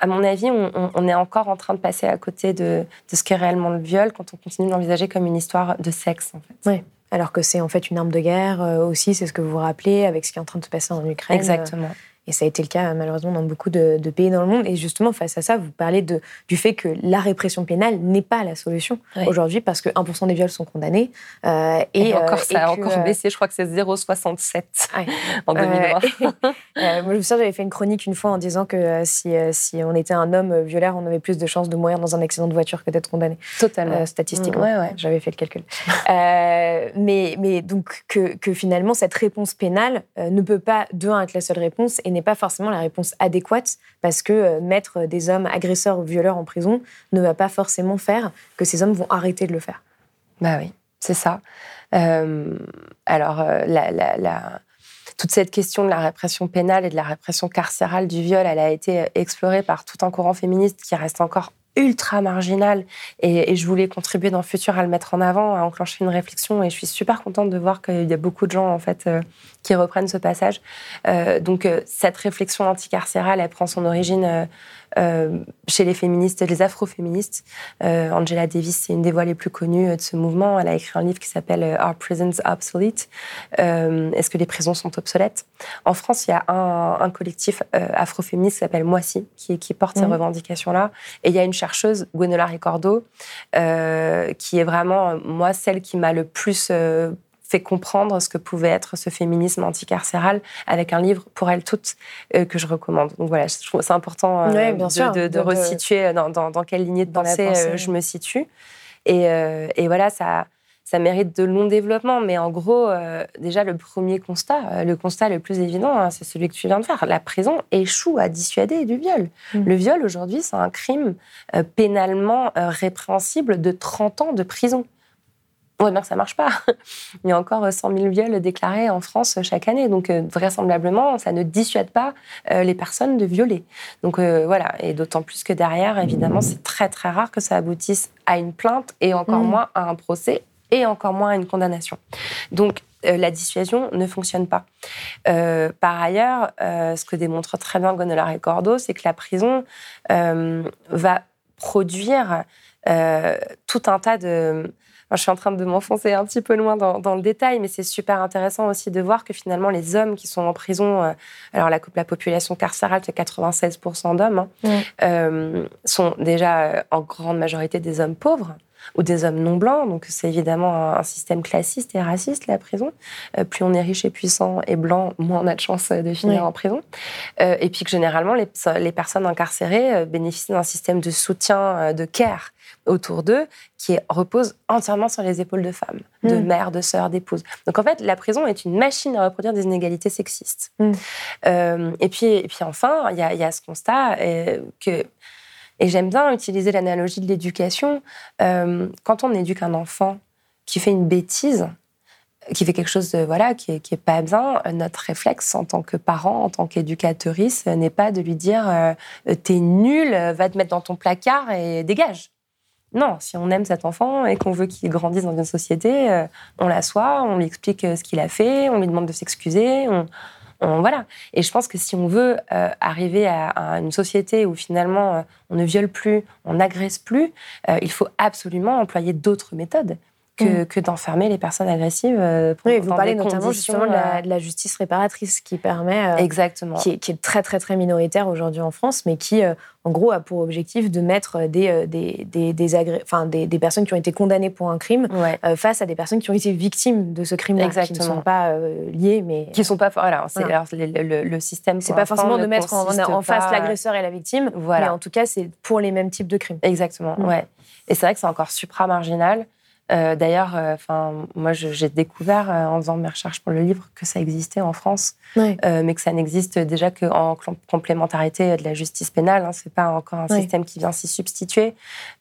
à mon avis, on, est encore en train de passer à côté de, ce qu'est réellement le viol quand on continue de l'envisager comme une histoire de sexe, en fait. Oui. Alors que c'est en fait une arme de guerre euh, aussi, c'est ce que vous vous rappelez avec ce qui est en train de se passer en Ukraine. Exactement. Et ça a été le cas malheureusement dans beaucoup de, pays dans le monde. Et justement, face à ça, vous parlez de, du fait que la répression pénale n'est pas la solution aujourd'hui parce que 1% des viols sont condamnés. Euh, et, encore, euh, ça a encore euh, baissé, je crois que c'est 0,67 en 2020. moi, je me souviens, j'avais fait une chronique une fois en disant que si, si on était un homme violeur, on avait plus de chances de mourir dans un accident de voiture que d'être condamné. Totalement. statistiquement. Ouais, J'avais fait le calcul. mais, mais donc, que, que, finalement, cette réponse pénale ne peut pas, de un, être la seule réponse et n'est pas forcément la réponse adéquate parce que euh, mettre des hommes agresseurs ou violeurs en prison ne va pas forcément faire que ces hommes vont arrêter de le faire. Bah oui, c'est ça. Euh, alors, euh, toute cette question de la répression pénale et de la répression carcérale du viol, elle a été explorée par tout un courant féministe qui reste encore ultra marginal et, je voulais contribuer dans le futur à le mettre en avant, à enclencher une réflexion et je suis super contente de voir qu'il y a beaucoup de gens en fait euh, qui reprennent ce passage. Euh, donc euh, cette réflexion anticarcérale, elle prend son origine chez les féministes, les afroféministes. Euh, Angela Davis, c'est une des voix les plus connues euh, de ce mouvement. Elle a écrit un livre qui s'appelle Are Prisons Obsolete Est-ce que les prisons sont obsolètes? En France, il y a un, collectif afroféministe qui s'appelle Moissy, qui, qui porte ces mmh. revendications-là. Et il y a une chercheuse, Gwenola Ricordo, qui est vraiment, moi, celle qui m'a le plus fait comprendre ce que pouvait être ce féminisme anticarcéral avec un livre pour elles toutes euh, que je recommande. Donc voilà, je trouve c'est important euh, de, de, resituer dans, dans, dans, quelle lignée de pensée, euh, je me situe. Et, et, voilà, ça, ça mérite de long développement. Mais en gros, déjà, le premier constat, le constat le plus évident, hein, c'est celui que tu viens de faire. La prison échoue à dissuader du viol. Mm. Le viol, aujourd'hui, c'est un crime pénalement répréhensible de 30 ans de prison voit bien que ça marche pas. Il y a encore 100 000 viols déclarés en France chaque année. Donc, euh, vraisemblablement, ça ne dissuade pas euh, les personnes de violer. Donc, euh, voilà. Et d'autant plus que derrière, évidemment, c'est très, très rare que ça aboutisse à une plainte et encore mmh. moins à un procès et encore moins à une condamnation. Donc, la dissuasion ne fonctionne pas. par ailleurs, ce que démontre très bien Gonnelar et Cordo, c'est que la prison va produire tout un tas de je suis en train de m'enfoncer un petit peu loin dans, le détail, mais c'est super intéressant aussi de voir que finalement, les hommes qui sont en prison, euh, alors la, la, population carcérale, c'est 96% d'hommes, hein, euh, sont déjà euh, en grande majorité des hommes pauvres ou des hommes non blancs. Donc c'est évidemment un, système classiste et raciste, la prison. plus on est riche et puissant et blanc, moins on a de chances de finir en prison. et puis que généralement, les, les personnes incarcérées bénéficient d'un système de soutien, de care autour d'eux qui repose entièrement sur les épaules de femmes, de mm. mères, de sœurs, d'épouses. Donc en fait, la prison est une machine à reproduire des inégalités sexistes. Mm. Euh, et, puis, et puis enfin, il y, a ce constat euh, que, et j'aime bien utiliser l'analogie de l'éducation, euh, quand on éduque un enfant qui fait une bêtise, qui fait quelque chose de, voilà, qui est, pas bien, notre réflexe en tant que parent, en tant qu'éducatrice, n'est pas de lui dire t'es nul, va te mettre dans ton placard et dégage. Non, si on aime cet enfant et qu'on veut qu'il grandisse dans une société, euh, on l'assoit, on lui explique euh, ce qu'il a fait, on lui demande de s'excuser, on, voilà. Et je pense que si on veut euh, arriver à, une société où finalement on ne viole plus, on n'agresse plus, il faut absolument employer d'autres méthodes. Mm. que, d'enfermer les personnes agressives. Euh, pour, oui, vous parlez notamment justement euh, de la, justice réparatrice qui permet. Euh, Exactement. Qui est, très, très, très minoritaire aujourd'hui en France, mais qui, en gros, a pour objectif de mettre des, des, des, des, enfin, des, personnes qui ont été condamnées pour un crime face à des personnes qui ont été victimes de ce crime-là, qui ne sont pas liées, mais. Qui ne sont pas. Voilà, c'est le, le, système. C'est pas forcément de mettre en, face l'agresseur et la victime, voilà. mais en tout cas, c'est pour les mêmes types de crimes. Exactement, mm. ouais. Et c'est vrai que c'est encore supra-marginal. Euh, d'ailleurs, euh, moi, j'ai découvert euh, en faisant mes recherches pour le livre que ça existait en France, mais que ça n'existe déjà qu'en complémentarité de la justice pénale. Hein, c'est pas encore un système qui vient s'y substituer,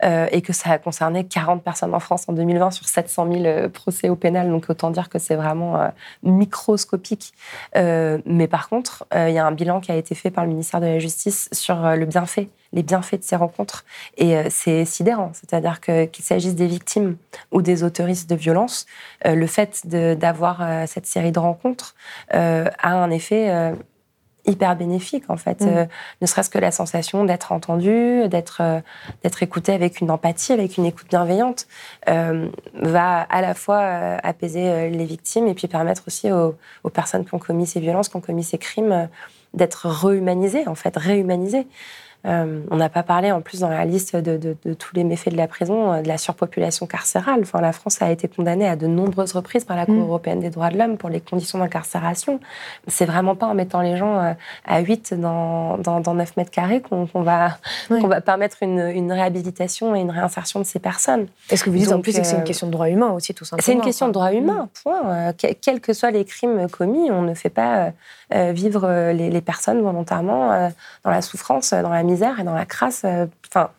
et que ça a concerné 40 personnes en France en 2020 sur 700 000 procès au pénal. Donc autant dire que c'est vraiment microscopique. mais par contre, il y a un bilan qui a été fait par le ministère de la Justice sur le bienfait les bienfaits de ces rencontres. Et euh, c'est sidérant, c'est-à-dire qu'il s'agisse des victimes ou des autoristes de violence, euh, le fait d'avoir euh, cette série de rencontres a un effet hyper bénéfique en fait, mm. ne serait-ce que la sensation d'être entendu, d'être d'être écouté avec une empathie, avec une écoute bienveillante, va à la fois apaiser les victimes et puis permettre aussi aux, aux, personnes qui ont commis ces violences, qui ont commis ces crimes, d'être rehumanisées en fait, réhumanisées. Euh, on n'a pas parlé en plus dans la liste de, tous les méfaits de la prison, euh, de la surpopulation carcérale. Enfin, la France a été condamnée à de nombreuses reprises par la Cour mm. européenne des droits de l'homme pour les conditions d'incarcération. C'est vraiment pas en mettant les gens euh, à 8 dans, dans, 9 mètres carrés qu'on va, va permettre une, réhabilitation et une réinsertion de ces personnes. est ce que vous dites en plus, que c'est une question de droit humain aussi, tout simplement. C'est une question de droit humain, mm. point. quels que soient les crimes commis, on ne fait pas vivre les, les personnes volontairement dans la souffrance, dans la misère et dans la crasse. Euh, enfin,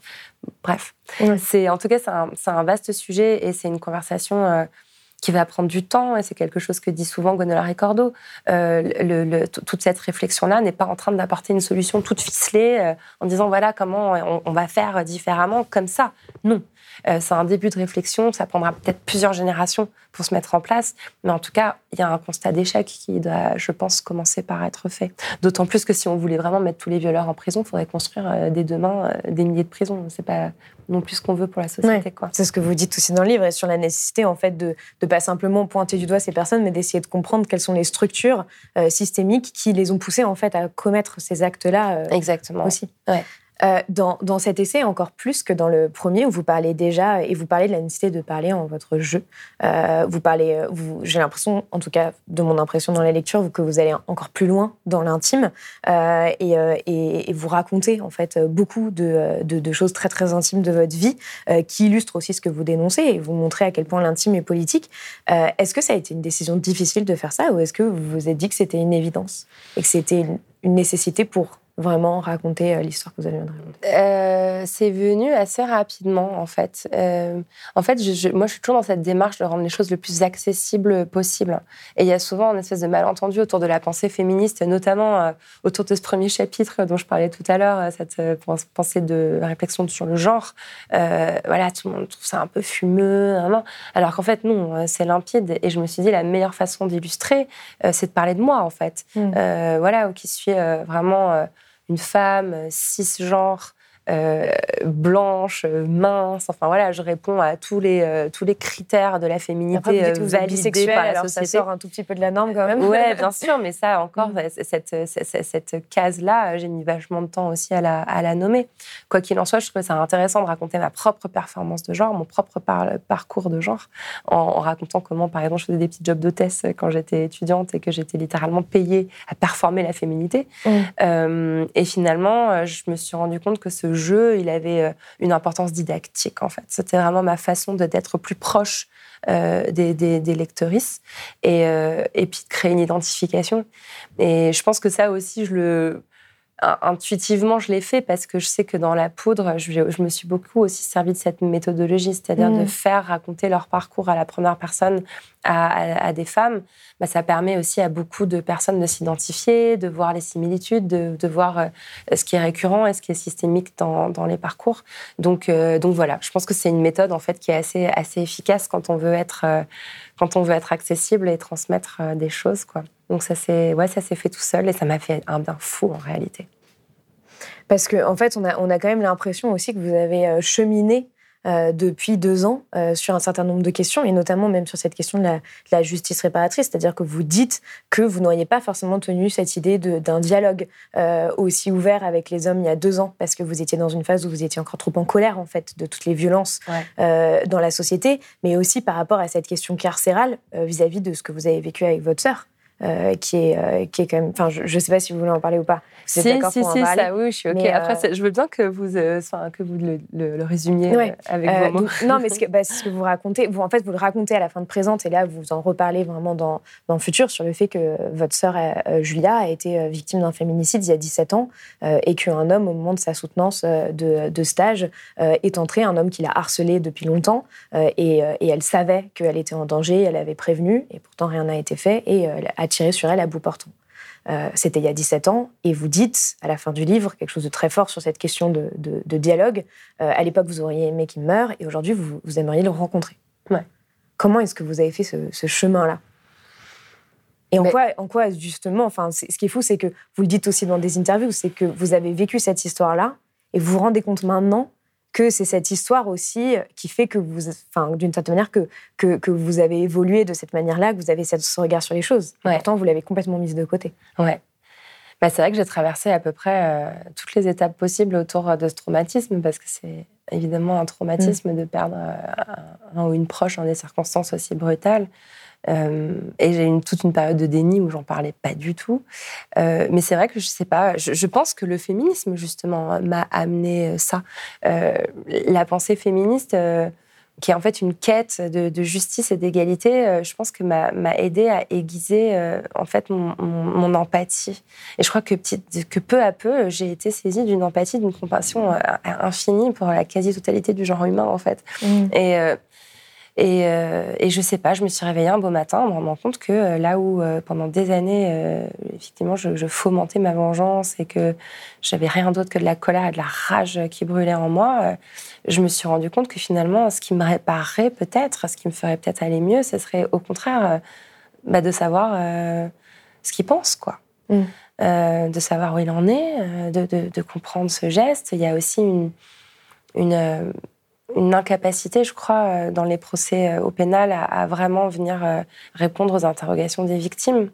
bref. C'est en tout cas c'est un, vaste sujet et c'est une conversation euh, qui va prendre du temps et c'est quelque chose que dit souvent Gonnelar et Cordo. Euh, le, toute cette réflexion-là n'est pas en train d'apporter une solution toute ficelée en disant voilà comment on, va faire différemment comme ça. Non. C'est un début de réflexion, ça prendra peut-être plusieurs générations pour se mettre en place. Mais en tout cas, il y a un constat d'échec qui doit, je pense, commencer par être fait. D'autant plus que si on voulait vraiment mettre tous les violeurs en prison, il faudrait construire euh, dès demain euh, des milliers de prisons. C'est pas non plus ce qu'on veut pour la société. C'est ce que vous dites aussi dans le livre et sur la nécessité en fait de ne pas simplement pointer du doigt ces personnes, mais d'essayer de comprendre quelles sont les structures euh, systémiques qui les ont poussées en fait à commettre ces actes-là. Exactement. Aussi. Ouais. Euh, dans, cet essai, encore plus que dans le premier, où vous parlez déjà, et vous parlez de la nécessité de parler en votre jeu. Euh, vous parlez, euh, j'ai l'impression, en tout cas de mon impression dans la lecture, que vous allez encore plus loin dans l'intime et, vous racontez en fait beaucoup de, choses très très intimes de votre vie qui illustrent aussi ce que vous dénoncez et vous montrez à quel point l'intime est politique. est-ce que ça a été une décision difficile de faire ça ou est-ce que vous vous êtes dit que c'était une évidence et que c'était une nécessité pour vraiment raconter euh, l'histoire que vous avez raconter euh, C'est venu assez rapidement, en fait. Euh, en fait, moi, je suis toujours dans cette démarche de rendre les choses le plus accessibles possible. Et il y a souvent une espèce de malentendu autour de la pensée féministe, notamment autour de ce premier chapitre dont je parlais tout à l'heure, cette pensée de réflexion sur le genre. voilà, tout le monde trouve ça un peu fumeux. Alors qu'en fait, non, c'est limpide. Et je me suis dit, la meilleure façon d'illustrer, c'est de parler de moi, en fait. Mmh. voilà, qui suis vraiment une femme cisgenre euh, blanche, mince. Enfin voilà, je réponds à tous les, euh, tous les critères de la féminité Après, vous euh, validés par la alors société. Ça sort un tout petit peu de la norme quand même. Ouais, bien sûr, mais ça encore, mm. cette, cette, cette case-là, j'ai mis vachement de temps aussi à la, à la nommer. Quoi qu'il en soit, je trouve ça intéressant de raconter ma propre performance de genre, mon propre parcours de genre, en, racontant comment, par exemple, je faisais des petits jobs d'hôtesse quand j'étais étudiante et que j'étais littéralement payée à performer la féminité. Mm. et finalement, je me suis rendu compte que ce il avait euh, une importance didactique, en fait. C'était vraiment ma façon d'être plus proche euh, des, des, et, euh, et puis de créer une identification. Et je pense que ça aussi, je le, intuitivement, je l'ai fait parce que je sais que dans la poudre, je, me suis beaucoup aussi servi de cette méthodologie, c'est-à-dire de mm. faire raconter leur parcours à la première personne à, des femmes. Bah, ça permet aussi à beaucoup de personnes de s'identifier, de voir les similitudes, de, voir euh, ce qui est récurrent et ce qui est systémique dans, les parcours. Donc, euh, donc voilà, je pense que c'est une méthode en fait qui est assez, assez efficace quand on veut être, euh, quand on veut être accessible et transmettre des choses. Quoi. Donc ça s'est ouais, ça s'est fait tout seul et ça m'a fait un bien fou en réalité. Parce qu'en en fait, on a, on a quand même l'impression aussi que vous avez euh, cheminé euh, depuis deux ans euh, sur un certain nombre de questions, et notamment même sur cette question de la, justice réparatrice, c'est-à-dire que vous dites que vous n'auriez pas forcément tenu cette idée d'un dialogue aussi ouvert avec les hommes il y a deux ans, parce que vous étiez dans une phase où vous étiez encore trop en colère, en fait, de toutes les violences dans la société, mais aussi par rapport à cette question carcérale vis à -vis de ce que vous avez vécu avec votre sœur. Euh, qui, est, euh, qui est quand même. Enfin, je ne sais pas si vous voulez en parler ou pas. si, si, si, ça, oui, je suis OK. Après, euh, je veux bien que vous, que vous le, le, résumiez avec vos mots. non, mais ce que, bah, ce que vous racontez, vous, en fait, vous le racontez à la fin de Présente, et là, vous en reparlez vraiment dans, dans le futur sur le fait que votre sœur Julia a été victime d'un féminicide il y a 17 ans, et qu'un homme, au moment de sa soutenance de, de stage, est entré, un homme qui l'a harcelée depuis longtemps, et, et, elle savait qu'elle était en danger, elle avait prévenu, et pourtant rien n'a été fait, et a tirer sur elle à bout portant. Euh, c'était il y a 17 ans, et vous dites à la fin du livre quelque chose de très fort sur cette question de, dialogue. Euh, à l'époque, vous auriez aimé qu'il meure, et aujourd'hui, vous, aimeriez le rencontrer. Ouais. Comment est-ce que vous avez fait ce, chemin-là? Et en, quoi, en quoi, justement, enfin, ce qui est fou, c'est que vous le dites aussi dans des interviews, c'est que vous avez vécu cette histoire-là, et vous vous rendez compte maintenant que c'est cette histoire aussi qui fait que vous, enfin, d'une certaine manière, que, que, vous avez évolué de cette manière-là, que vous avez ce regard sur les choses. Pourtant, vous l'avez complètement mise de côté. Ouais. Bah, c'est vrai que j'ai traversé à peu près euh, toutes les étapes possibles autour de ce traumatisme, parce que c'est évidemment un traumatisme mm. de perdre euh, un, ou une proche dans des circonstances aussi brutales. Euh, et j'ai eu toute une période de déni où j'en parlais pas du tout. Euh, mais c'est vrai que je sais pas, je, pense que le féminisme, justement, m'a amené ça. Euh, la pensée féministe qui est en fait une quête de, justice et d'égalité, je pense que m'a aidé à aiguiser en fait mon, empathie. Et je crois que, que peu à peu, j'ai été saisie d'une empathie, d'une compassion infinie pour la quasi-totalité du genre humain en fait. Mmh. Et et, euh, et, je sais pas, je me suis réveillée un beau matin en me rendant compte que euh, là où euh, pendant des années, effectivement, je, fomentais ma vengeance et que j'avais rien d'autre que de la colère et de la rage qui brûlait en moi, je me suis rendu compte que finalement, ce qui me réparerait peut-être, ce qui me ferait peut-être aller mieux, ce serait au contraire bah, de savoir ce qu'il pense, quoi. Mm. de savoir où il en est, de, de, de, comprendre ce geste. Il y a aussi une, une une incapacité, je crois, euh, dans les procès euh, au pénal à, vraiment venir euh, répondre aux interrogations des victimes.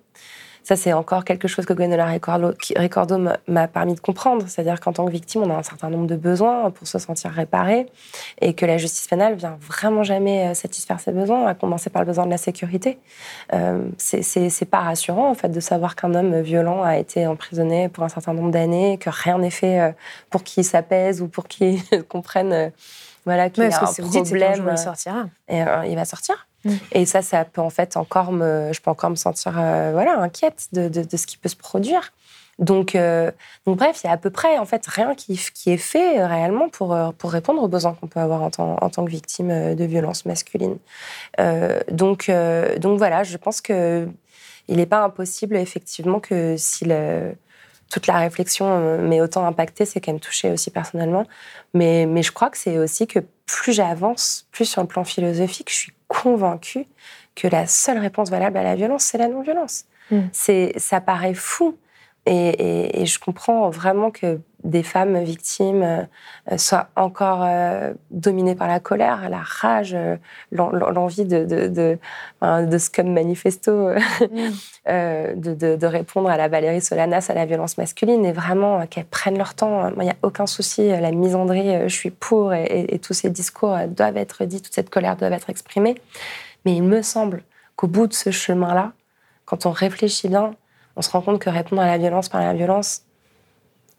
Ça, c'est encore quelque chose que Gwenola Ricordo m'a permis de comprendre. C'est-à-dire qu'en tant que victime, on a un certain nombre de besoins pour se sentir réparé et que la justice pénale vient vraiment jamais satisfaire ces besoins, à commencer par le besoin de la sécurité. C'est pas rassurant, en fait, de savoir qu'un homme violent a été emprisonné pour un certain nombre d'années, que rien n'est fait pour qu'il s'apaise ou pour qu'il comprenne voilà, qu'il y a un problème. il sortira. Et euh, il va sortir. Mm. Et ça, ça peut en fait encore me, je peux encore me sentir, euh, voilà, inquiète de, de, ce qui peut se produire. Donc, euh, donc bref, il y a à peu près en fait rien qui, qui est fait euh, réellement pour, euh, pour répondre aux besoins qu'on peut avoir en tant, en tant que victime de violences masculines. donc, donc voilà, je pense que il n'est pas impossible effectivement que si le, toute la réflexion m'est autant impactée, c'est qu'elle me touchait aussi personnellement. Mais, mais je crois que c'est aussi que plus j'avance, plus sur le plan philosophique, je suis convaincue que la seule réponse valable à la violence, c'est la non-violence. Mm. C'est, ça paraît fou, et, je comprends vraiment que des femmes victimes euh, soient encore euh, dominées par la colère, la rage, euh, l'envie de, de, de, de, scum manifesto, mm. de, répondre à la Valérie Solanas, à la violence masculine, et vraiment qu'elles prennent leur temps. Il n'y a aucun souci, la misandrie, je suis pour, et, et tous ces discours doivent être dits, toute cette colère doit être exprimée. Mais il me semble qu'au bout de ce chemin-là, quand on réfléchit bien, on se rend compte que répondre à la violence par la violence,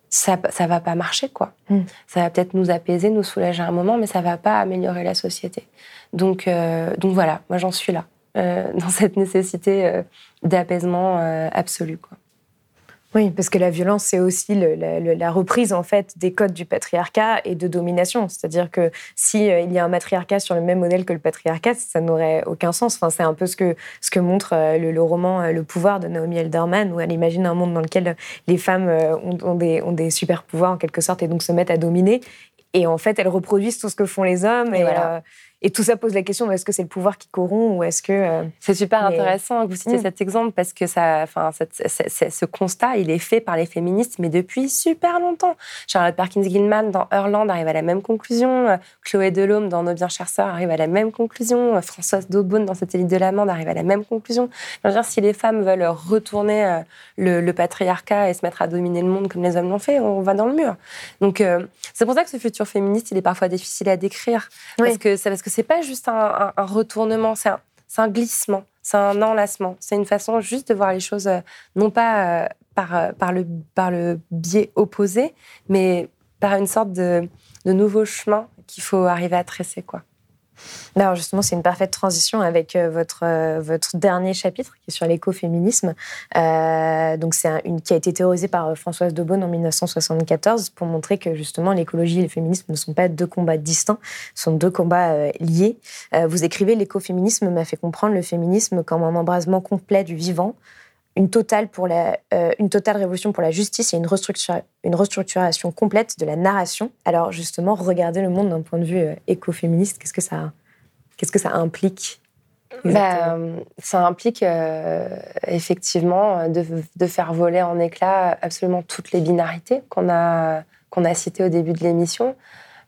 ça ça va pas marcher quoi. Hmm. Ça va peut-être nous apaiser, nous soulager un moment, mais ça va pas améliorer la société. Donc euh, donc voilà, moi j'en suis là euh, dans cette nécessité euh, d'apaisement absolu quoi. Oui, parce que la violence, c'est aussi la, reprise en fait des codes du patriarcat et de domination. C'est-à-dire que si euh, il y a un matriarcat sur le même modèle que le patriarcat, ça n'aurait aucun sens. Enfin, c'est un peu ce que ce que montre euh, le, roman euh, Le pouvoir de Naomi Elderman, où elle imagine un monde dans lequel les femmes ont, des, ont des super pouvoirs en quelque sorte et donc se mettent à dominer. Et en fait, elles reproduisent tout ce que font les hommes. Et, voilà. Et tout ça pose la question est-ce que c'est le pouvoir qui corrompt ou est-ce que. Euh, c'est super intéressant que vous citiez mm. cet exemple parce que ça, enfin, ce constat, il est fait par les féministes, mais depuis super longtemps. Charlotte Perkins Gilman dans Hurland arrive à la même conclusion. Euh, Chloé Delhomme dans Nos bien chères sœurs arrive à la même conclusion. Euh, Françoise Daubonne dans Satellite de l'amande arrive à la même conclusion. Je veux dire, si les femmes veulent retourner le, patriarcat et se mettre à dominer le monde comme les hommes l'ont fait, on va dans le mur. Donc, c'est pour ça que ce futur féministe, il est parfois difficile à décrire. Parce que, parce que que c'est pas juste un, retournement, c'est un, glissement, c'est un enlacement. C'est une façon juste de voir les choses, euh, non pas euh, par, euh, par, le, biais opposé, mais par une sorte de, de nouveau chemin qu'il faut arriver à tresser, quoi. Alors justement, c'est une parfaite transition avec euh, votre, euh, votre dernier chapitre qui est sur l'écoféminisme. Euh, donc c'est une qui a été théorisé par Françoise Daubonne en 1974 pour montrer que justement l'écologie et le féminisme ne sont pas deux combats distincts, sont deux combats liés. vous écrivez l'écoféminisme m'a fait comprendre le féminisme comme un embrasement complet du vivant, une totale, pour la, une totale révolution pour la justice et une, une restructuration complète de la narration. Alors justement, regarder le monde d'un point de vue écoféministe, qu'est-ce que ça Qu'est-ce que ça implique bah, ça implique euh, effectivement de, de, faire voler en éclats absolument toutes les binarités qu'on a, qu'on a citées au début de l'émission.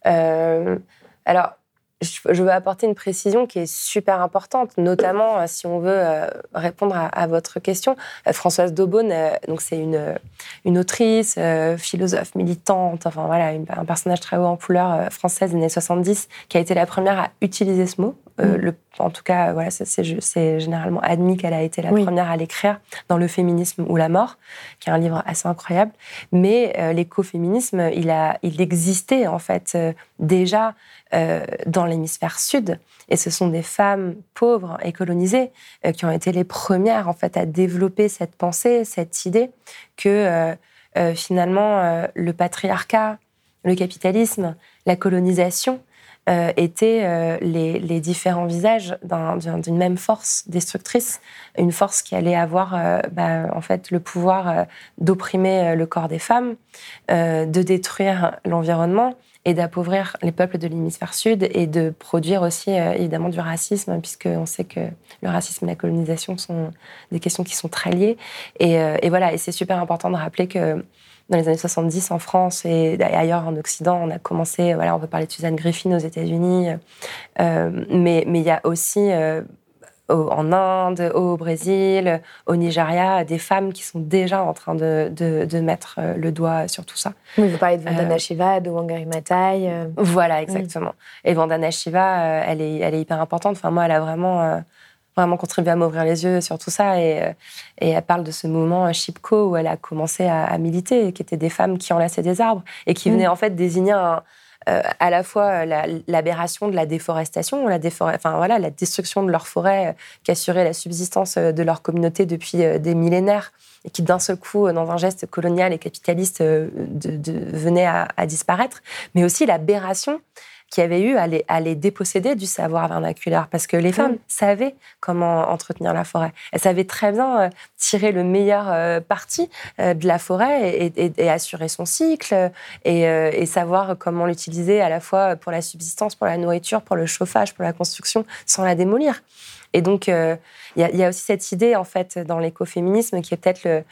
Euh, alors, je veux apporter une précision qui est super importante, notamment euh, si on veut euh, répondre à, votre question. Euh, Françoise Daubonne, donc c'est une, une autrice, philosophe, militante, enfin voilà, un personnage très haut en couleur française des années 70, qui a été la première à utiliser ce mot. Mm. le, en tout cas, voilà, c'est généralement admis qu'elle a été la première à l'écrire dans Le féminisme ou la mort, qui est un livre assez incroyable. Mais l'écoféminisme, il, a, il existait en fait déjà euh, dans l'hémisphère sud. Et ce sont des femmes pauvres et colonisées euh, qui ont été les premières en fait à développer cette pensée, cette idée que euh, finalement le patriarcat, le capitalisme, la colonisation étaient les, différents visages d'une même force destructrice, une force qui allait avoir bah, en fait le pouvoir d'opprimer le corps des femmes, de détruire l'environnement et d'appauvrir les peuples de l'hémisphère sud et de produire aussi euh, évidemment du racisme, puisqu'on sait que le racisme et la colonisation sont des questions qui sont très liées. Et, euh, voilà, et c'est super important de rappeler que dans les années 70 en France et ailleurs en Occident, on a commencé, voilà, on peut parler de Suzanne Griffin aux États-Unis, euh, mais mais il y a aussi en Inde, au Brésil, au Nigeria, des femmes qui sont déjà en train de, de, mettre euh, le doigt sur tout ça. Oui, vous parlez de Vandana euh, Shiva, de Wangari Maathai. Euh. Voilà, exactement. Et Vandana Shiva, elle, est, elle est hyper importante. Enfin, moi, elle a vraiment, vraiment contribué à m'ouvrir les yeux sur tout ça. Et, et elle parle de ce mouvement Shipko où elle a commencé à, militer, qui étaient des femmes qui enlaçaient des arbres et qui mm. venaient en fait désigner un à la fois l'aberration de la déforestation, la, enfin, voilà, la destruction de leur forêt qui assurait la subsistance de leur communauté depuis des millénaires et qui d'un seul coup, dans un geste colonial et capitaliste, venait à, à, disparaître, mais aussi l'aberration qui avait eu à les, déposséder du savoir vernaculaire parce que les femmes savaient comment entretenir la forêt. Elles savaient très bien euh, tirer le meilleur euh, parti euh, de la forêt et, assurer son cycle et, savoir comment l'utiliser à la fois pour la subsistance, pour la nourriture, pour le chauffage, pour la construction, sans la démolir. Et donc, il y, y, a aussi cette idée, en fait, dans l'écoféminisme qui est peut-être le,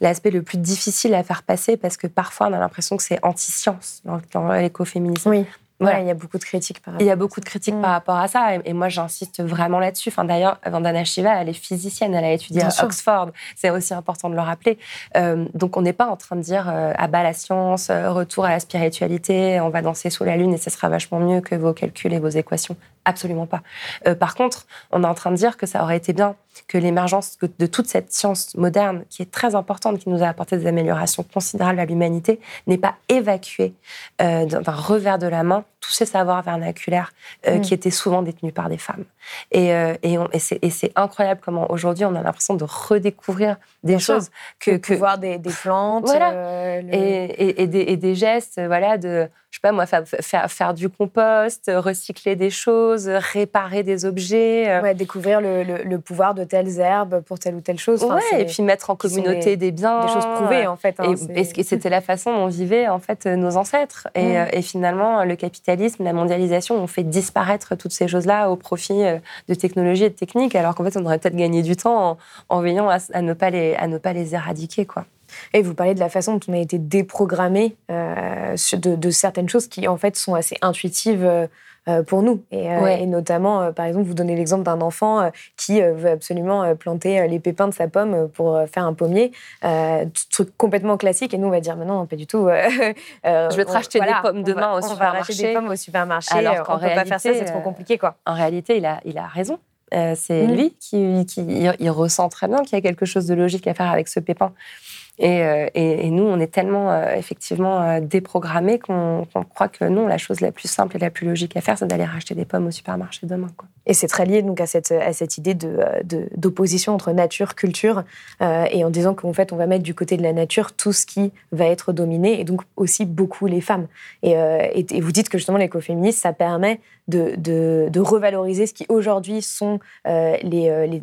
l'aspect le, plus difficile à faire passer parce que parfois on a l'impression que c'est anti-science dans, l'écoféminisme. Oui. Voilà. il y a beaucoup de critiques par rapport Il y a beaucoup de critiques par rapport à ça. Et, moi, j'insiste vraiment là-dessus. Enfin, D'ailleurs, Vandana Shiva, elle est physicienne, elle a étudié à Oxford. C'est aussi important de le rappeler. Euh, donc, on n'est pas en train de dire euh, à bas la science, euh, retour à la spiritualité, on va danser sous la lune et ce sera vachement mieux que vos calculs et vos équations. Absolument pas. par contre, on est en train de dire que ça aurait été bien que l'émergence de toute cette science moderne, qui est très importante, qui nous a apporté des améliorations considérables à l'humanité, n'ait pas évacué d'un revers de la main tous ces savoirs vernaculaires euh, mm. qui étaient souvent détenus par des femmes. Et, euh, et, et c'est incroyable comment aujourd'hui on a l'impression de redécouvrir des choses que, que voir des, des plantes voilà. Euh, et, des, et, des, gestes voilà de je sais pas moi faire, faire, du compost recycler des choses réparer des objets ouais, découvrir le, le, pouvoir de telles herbes pour telle ou telle chose ouais, et puis mettre en communauté des, biens des choses prouvées en fait hein, et, c'était la façon dont vivaient en fait nos ancêtres et, mm. et finalement le capitalisme la mondialisation ont fait disparaître toutes ces choses là au profit euh, de technologie et de techniques, alors qu'en fait, on aurait peut-être gagné du temps en, veillant à, ne pas les, à ne pas les éradiquer. Quoi. Et vous parlez de la façon dont on a été déprogrammé euh, de, certaines choses qui, en fait, sont assez intuitives. Euh, pour nous. Et, notamment, par exemple, vous donnez l'exemple d'un enfant qui veut absolument planter les pépins de sa pomme pour faire un pommier. truc complètement classique. Et nous, on va dire, mais non, pas du tout. je vais te racheter des pommes demain au supermarché. On va racheter des pommes au supermarché. Alors qu'en réalité, peut pas faire ça, c'est trop compliqué. Quoi. En réalité, il a, il a raison. c'est mm. lui qui, qui il, ressent très bien qu'il y a quelque chose de logique à faire avec ce pépin. Euh, et, nous, on est tellement euh, effectivement euh, déprogrammés qu'on croit que non, la chose la plus simple et la plus logique à faire, c'est d'aller racheter des pommes au supermarché demain. Et c'est très lié donc à cette, à cette idée d'opposition de, entre nature, culture, et en disant qu'en fait, on va mettre du côté de la nature tout ce qui va être dominé, et donc aussi beaucoup les femmes. Et, vous dites que justement l'écoféminisme, ça permet de, revaloriser ce qui aujourd'hui sont les,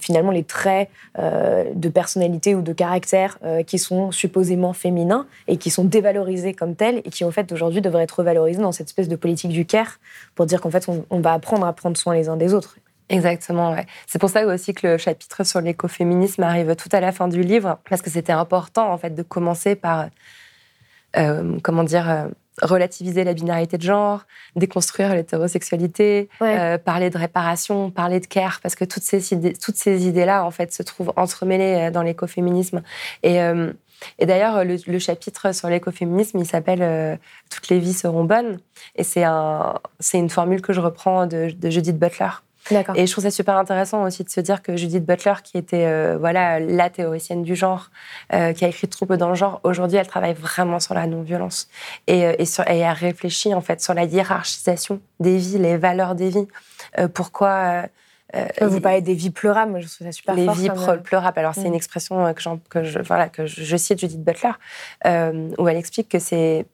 finalement les traits de personnalité ou de caractère euh, qui sont supposément féminins et qui sont dévalorisés comme tels et qui, en fait, aujourd'hui devraient être revalorisés dans cette espèce de politique du care pour dire qu'en fait, on, va apprendre à prendre soin les uns des autres. Exactement, ouais. C'est pour ça aussi que le chapitre sur l'écoféminisme arrive tout à la fin du livre, parce que c'était important, en fait, de commencer par, euh, comment dire, euh, relativiser la binarité de genre, déconstruire l'hétérosexualité, parler de réparation, parler de care, parce que toutes ces idées, toutes ces idées-là, en fait, se trouvent entremêlées dans l'écoféminisme. Et, et d'ailleurs, le, chapitre sur l'écoféminisme, il s'appelle Toutes les vies seront bonnes. Et c'est un, une formule que je reprends de, de Judith Butler. Et je trouve ça super intéressant aussi de se dire que Judith Butler, qui était euh, voilà la théoricienne du genre, euh, qui a écrit Troubles dans le genre, aujourd'hui elle travaille vraiment sur la non-violence et, euh, et, sur, et a réfléchi en fait sur la hiérarchisation des vies, les valeurs des vies. pourquoi vous parlez des vies pleurables, je trouve ça super les fort. Vies pleurables. Alors, c'est une mm. expression que, que, je, voilà, que je cite Judith Butler, où elle explique que c'est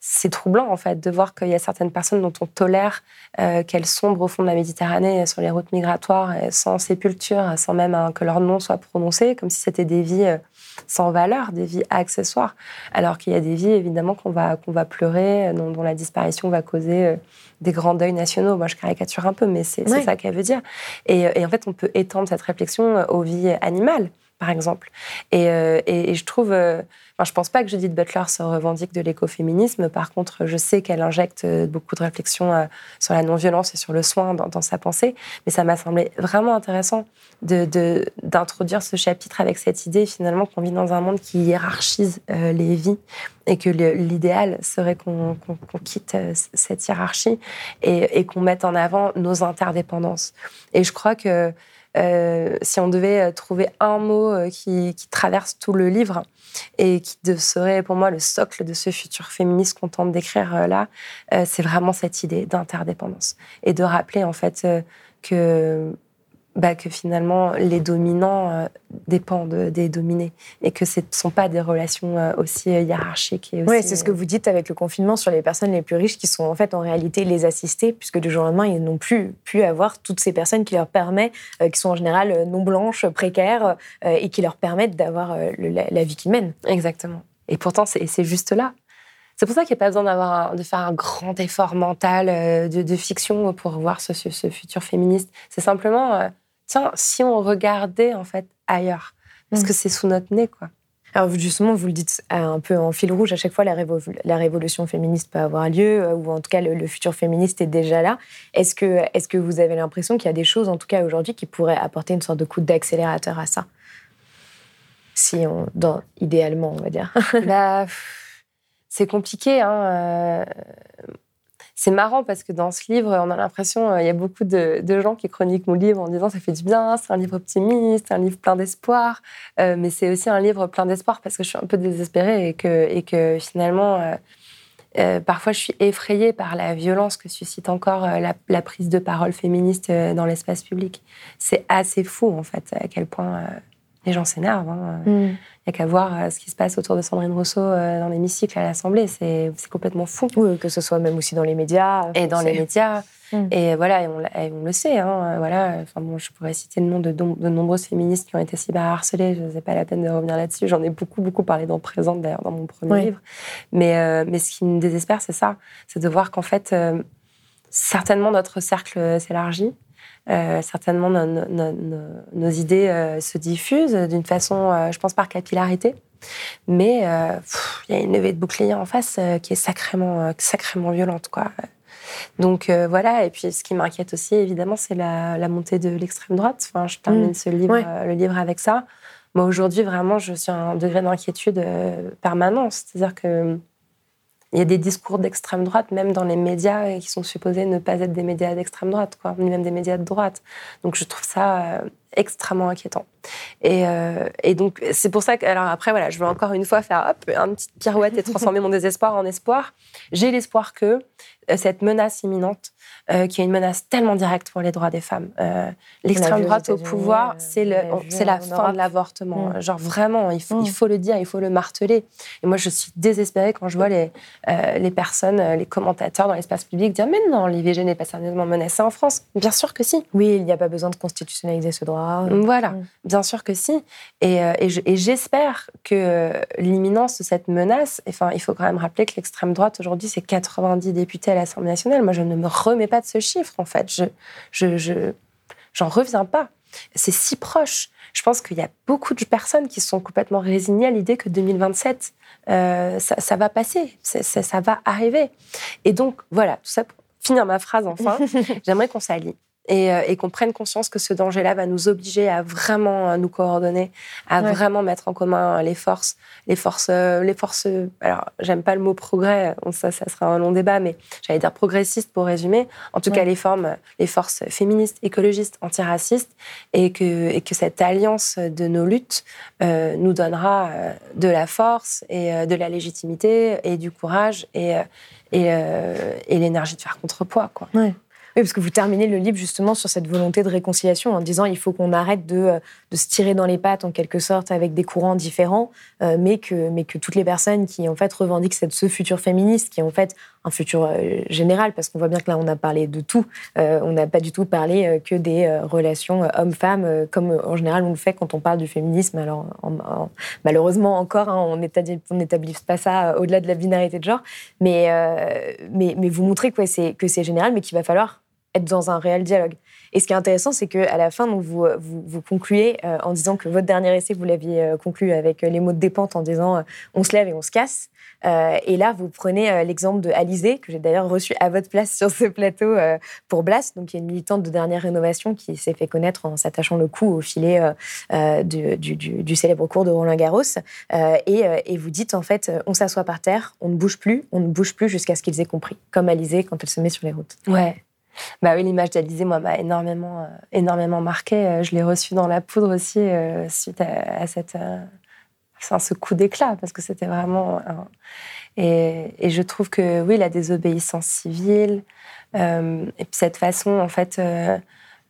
c'est troublant en fait de voir qu'il y a certaines personnes dont on tolère euh, qu'elles sombrent au fond de la Méditerranée sur les routes migratoires sans sépulture, sans même hein, que leur nom soit prononcé, comme si c'était des vies euh, sans valeur, des vies accessoires, alors qu'il y a des vies évidemment qu'on va qu'on va pleurer, euh, dont, la disparition va causer des grands deuils nationaux. Moi, je caricature un peu, mais c'est ça qu'elle veut dire. Et, et, en fait, on peut étendre cette réflexion aux vies animales par exemple. Et, euh, et, je trouve, euh, je pense pas que Judith Butler se revendique de l'écoféminisme. Par contre, je sais qu'elle injecte euh, beaucoup de réflexions sur la non-violence et sur le soin dans, sa pensée. Mais ça m'a semblé vraiment intéressant d'introduire ce chapitre avec cette idée finalement qu'on vit dans un monde qui hiérarchise les vies et que l'idéal serait qu'on quitte cette hiérarchie et qu'on mette en avant nos interdépendances. Et je crois que si on devait trouver un mot qui, traverse tout le livre et qui serait pour moi le socle de ce futur féministe qu'on tente d'écrire là, c'est vraiment cette idée d'interdépendance et de rappeler en fait que bah, que finalement les dominants euh, dépendent des dominés et que ce ne sont pas des relations euh, aussi euh, hiérarchiques. Oui, c'est ce que vous dites avec le confinement sur les personnes les plus riches qui sont en fait en réalité les assistés, puisque du jour au lendemain, ils n'ont plus pu avoir toutes ces personnes qui leur permettent, qui sont en général non blanches, précaires, et qui leur permettent d'avoir la, vie qu'ils mènent. Exactement. Et pourtant, c'est juste là. C'est pour ça qu'il n'y a pas besoin de faire un grand effort mental de, fiction pour voir ce, ce futur féministe. C'est simplement tiens, si on regardait en fait ailleurs, parce mm. que c'est sous notre nez, quoi. Alors justement, vous le dites un peu en fil rouge, à chaque fois la, révolution féministe peut avoir lieu, euh, ou en tout cas le, futur féministe est déjà là. Est-ce que, est que vous avez l'impression qu'il y a des choses, en tout cas aujourd'hui, qui pourraient apporter une sorte de coup d'accélérateur à ça? Si on, dans, idéalement, on va dire. bah, c'est compliqué. Hein. Euh, c'est marrant parce que dans ce livre, on a l'impression, euh, il y a beaucoup de, gens qui chroniquent mon livre en disant ça fait du bien, c'est un livre optimiste, un livre plein d'espoir. Euh, mais c'est aussi un livre plein d'espoir parce que je suis un peu désespérée et que, finalement, parfois je suis effrayée par la violence que suscite encore la, prise de parole féministe dans l'espace public. C'est assez fou en fait à quel point les gens s'énervent. Hein. Mm. Il n'y a qu'à voir euh, ce qui se passe autour de Sandrine Rousseau euh, dans l'hémicycle à l'Assemblée. C'est complètement fou. Oui, que ce soit même aussi dans les médias. Et dans les médias. Mm. Et voilà, on, le sait. Hein, voilà. Enfin, bon, je pourrais citer le nom de, de, nombreuses féministes qui ont été cyberharcelées. Je n'ai pas la peine de revenir là-dessus. J'en ai beaucoup, beaucoup parlé dans Présente, d'ailleurs, dans mon premier livre. Mais, euh, mais ce qui me désespère, c'est ça. C'est de voir qu'en fait, certainement, notre cercle s'élargit. Euh, certainement, nos, idées euh, se diffusent d'une façon, euh, je pense, par capillarité. Mais il y a une levée de bouclier en face qui est sacrément, sacrément violente. Quoi. Donc voilà, et puis ce qui m'inquiète aussi, évidemment, c'est la, montée de l'extrême droite. Enfin, je termine mm. ce livre, le livre avec ça. Moi, aujourd'hui, vraiment, je suis à un degré d'inquiétude permanent. C'est-à-dire que il y a des discours d'extrême droite, même dans les médias, qui sont supposés ne pas être des médias d'extrême droite, quoi, ni même des médias de droite. Donc je trouve ça euh, extrêmement inquiétant. Et, euh, et donc c'est pour ça que, alors après voilà, je veux encore une fois faire hop, une petite pirouette et transformer mon désespoir en espoir. J'ai l'espoir que cette menace imminente euh, qui est une menace tellement directe pour les droits des femmes. Euh, l'extrême droite au pouvoir, c'est la fin de l'avortement. Mm. Genre vraiment, il faut, il mm. faut le dire, il faut le marteler. Et moi, je suis désespérée quand je vois les, euh, les personnes, les commentateurs dans l'espace public dire Mais non, l'IVG n'est pas sérieusement menacée en France. Bien sûr que si. Oui, il n'y a pas besoin de constitutionnaliser ce droit. Voilà, mm. bien sûr que si. Et, et j'espère que l'imminence de cette menace, enfin, il faut quand même rappeler que l'extrême droite aujourd'hui, c'est 90 députés à l'Assemblée nationale. Moi, je ne me remets pas de ce chiffre, en fait. Je, je, j'en reviens pas. C'est si proche. Je pense qu'il y a beaucoup de personnes qui sont complètement résignées à l'idée que 2027, euh, ça, va passer, ça, ça, va arriver. Et donc, voilà, tout ça pour finir ma phrase enfin, j'aimerais qu'on s'allie euh, et, qu'on prenne conscience que ce danger-là va nous obliger à vraiment euh, nous coordonner, à vraiment mettre en commun les forces, les forces, euh, les forces. Alors, j'aime pas le mot progrès, ça, ça sera un long débat, mais j'allais dire progressiste pour résumer. En tout cas, les formes, les forces féministes, écologistes, antiracistes, et que, et que cette alliance de nos luttes nous donnera de la force et de la légitimité et du courage et, et, et l'énergie de faire contrepoids, quoi. Parce que vous terminez le livre justement sur cette volonté de réconciliation en disant il faut qu'on arrête de, euh, se tirer dans les pattes en quelque sorte avec des courants différents, euh, mais, que, toutes les personnes qui en fait revendiquent cette, ce futur féministe, qui est en fait un futur euh, général, parce qu'on voit bien que là on a parlé de tout, on n'a pas du tout parlé que des relations hommes-femmes, comme en général on le fait quand on parle du féminisme. Alors malheureusement encore, hein, on n'établit pas ça au-delà de la binarité de genre, mais vous montrez que c'est général, mais qu'il va falloir être dans un réel dialogue. Et ce qui est intéressant, c'est qu'à la fin, donc, vous, concluez euh, en disant que votre dernier essai, vous l'aviez euh, conclu avec euh, les mots de dépente en disant on se lève et on se casse. et là, vous prenez l'exemple de Alizé, que j'ai d'ailleurs reçu à votre place sur ce plateau pour Blas, donc qui est une militante de dernière rénovation qui s'est fait connaître en s'attachant le cou au filet du, célèbre cours de Roland Garros. Et, et, vous dites en fait, on s'assoit par terre, on ne bouge plus, on ne bouge plus jusqu'à ce qu'ils aient compris, comme Alizé quand elle se met sur les routes. Ouais. Bah oui, l'image d'Alizé, moi, m'a énormément, énormément marqué. Je l'ai reçue dans la poudre aussi suite à, cette, ce coup d'éclat, parce que c'était vraiment. Et, je trouve que oui, la désobéissance civile, et puis cette façon, en fait,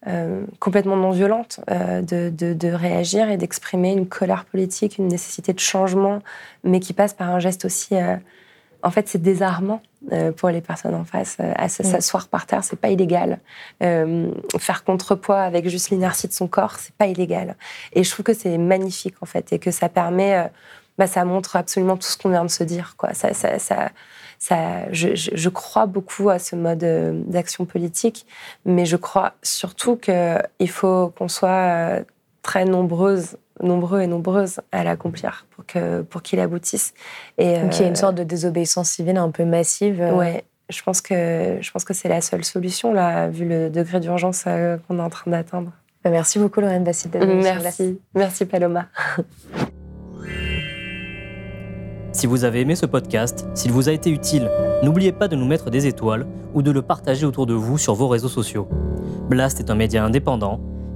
euh, complètement non violente euh, de, de, réagir et d'exprimer une colère politique, une nécessité de changement, mais qui passe par un geste aussi. Euh, en fait, c'est désarmant pour les personnes en face. à s'asseoir par terre, c'est pas illégal. faire contrepoids avec juste l'inertie de son corps, c'est pas illégal. Et je trouve que c'est magnifique en fait et que ça permet. Bah, ça montre absolument tout ce qu'on vient de se dire. Quoi. Ça, ça, ça, ça, je, crois beaucoup à ce mode euh, d'action politique, mais je crois surtout qu'il faut qu'on soit euh, très nombreuses nombreux et nombreuses à l'accomplir pour que pour qu'il aboutisse. Et Donc il y a une euh, sorte de désobéissance civile un peu massive ouais je pense que je pense que c'est la seule solution là vu le degré d'urgence qu'on est en train d'atteindre. Bah, merci beaucoup Lorraine Bassit merci. merci Paloma. Si vous avez aimé ce podcast, s'il vous a été utile, n'oubliez pas de nous mettre des étoiles ou de le partager autour de vous sur vos réseaux sociaux. Blast est un média indépendant,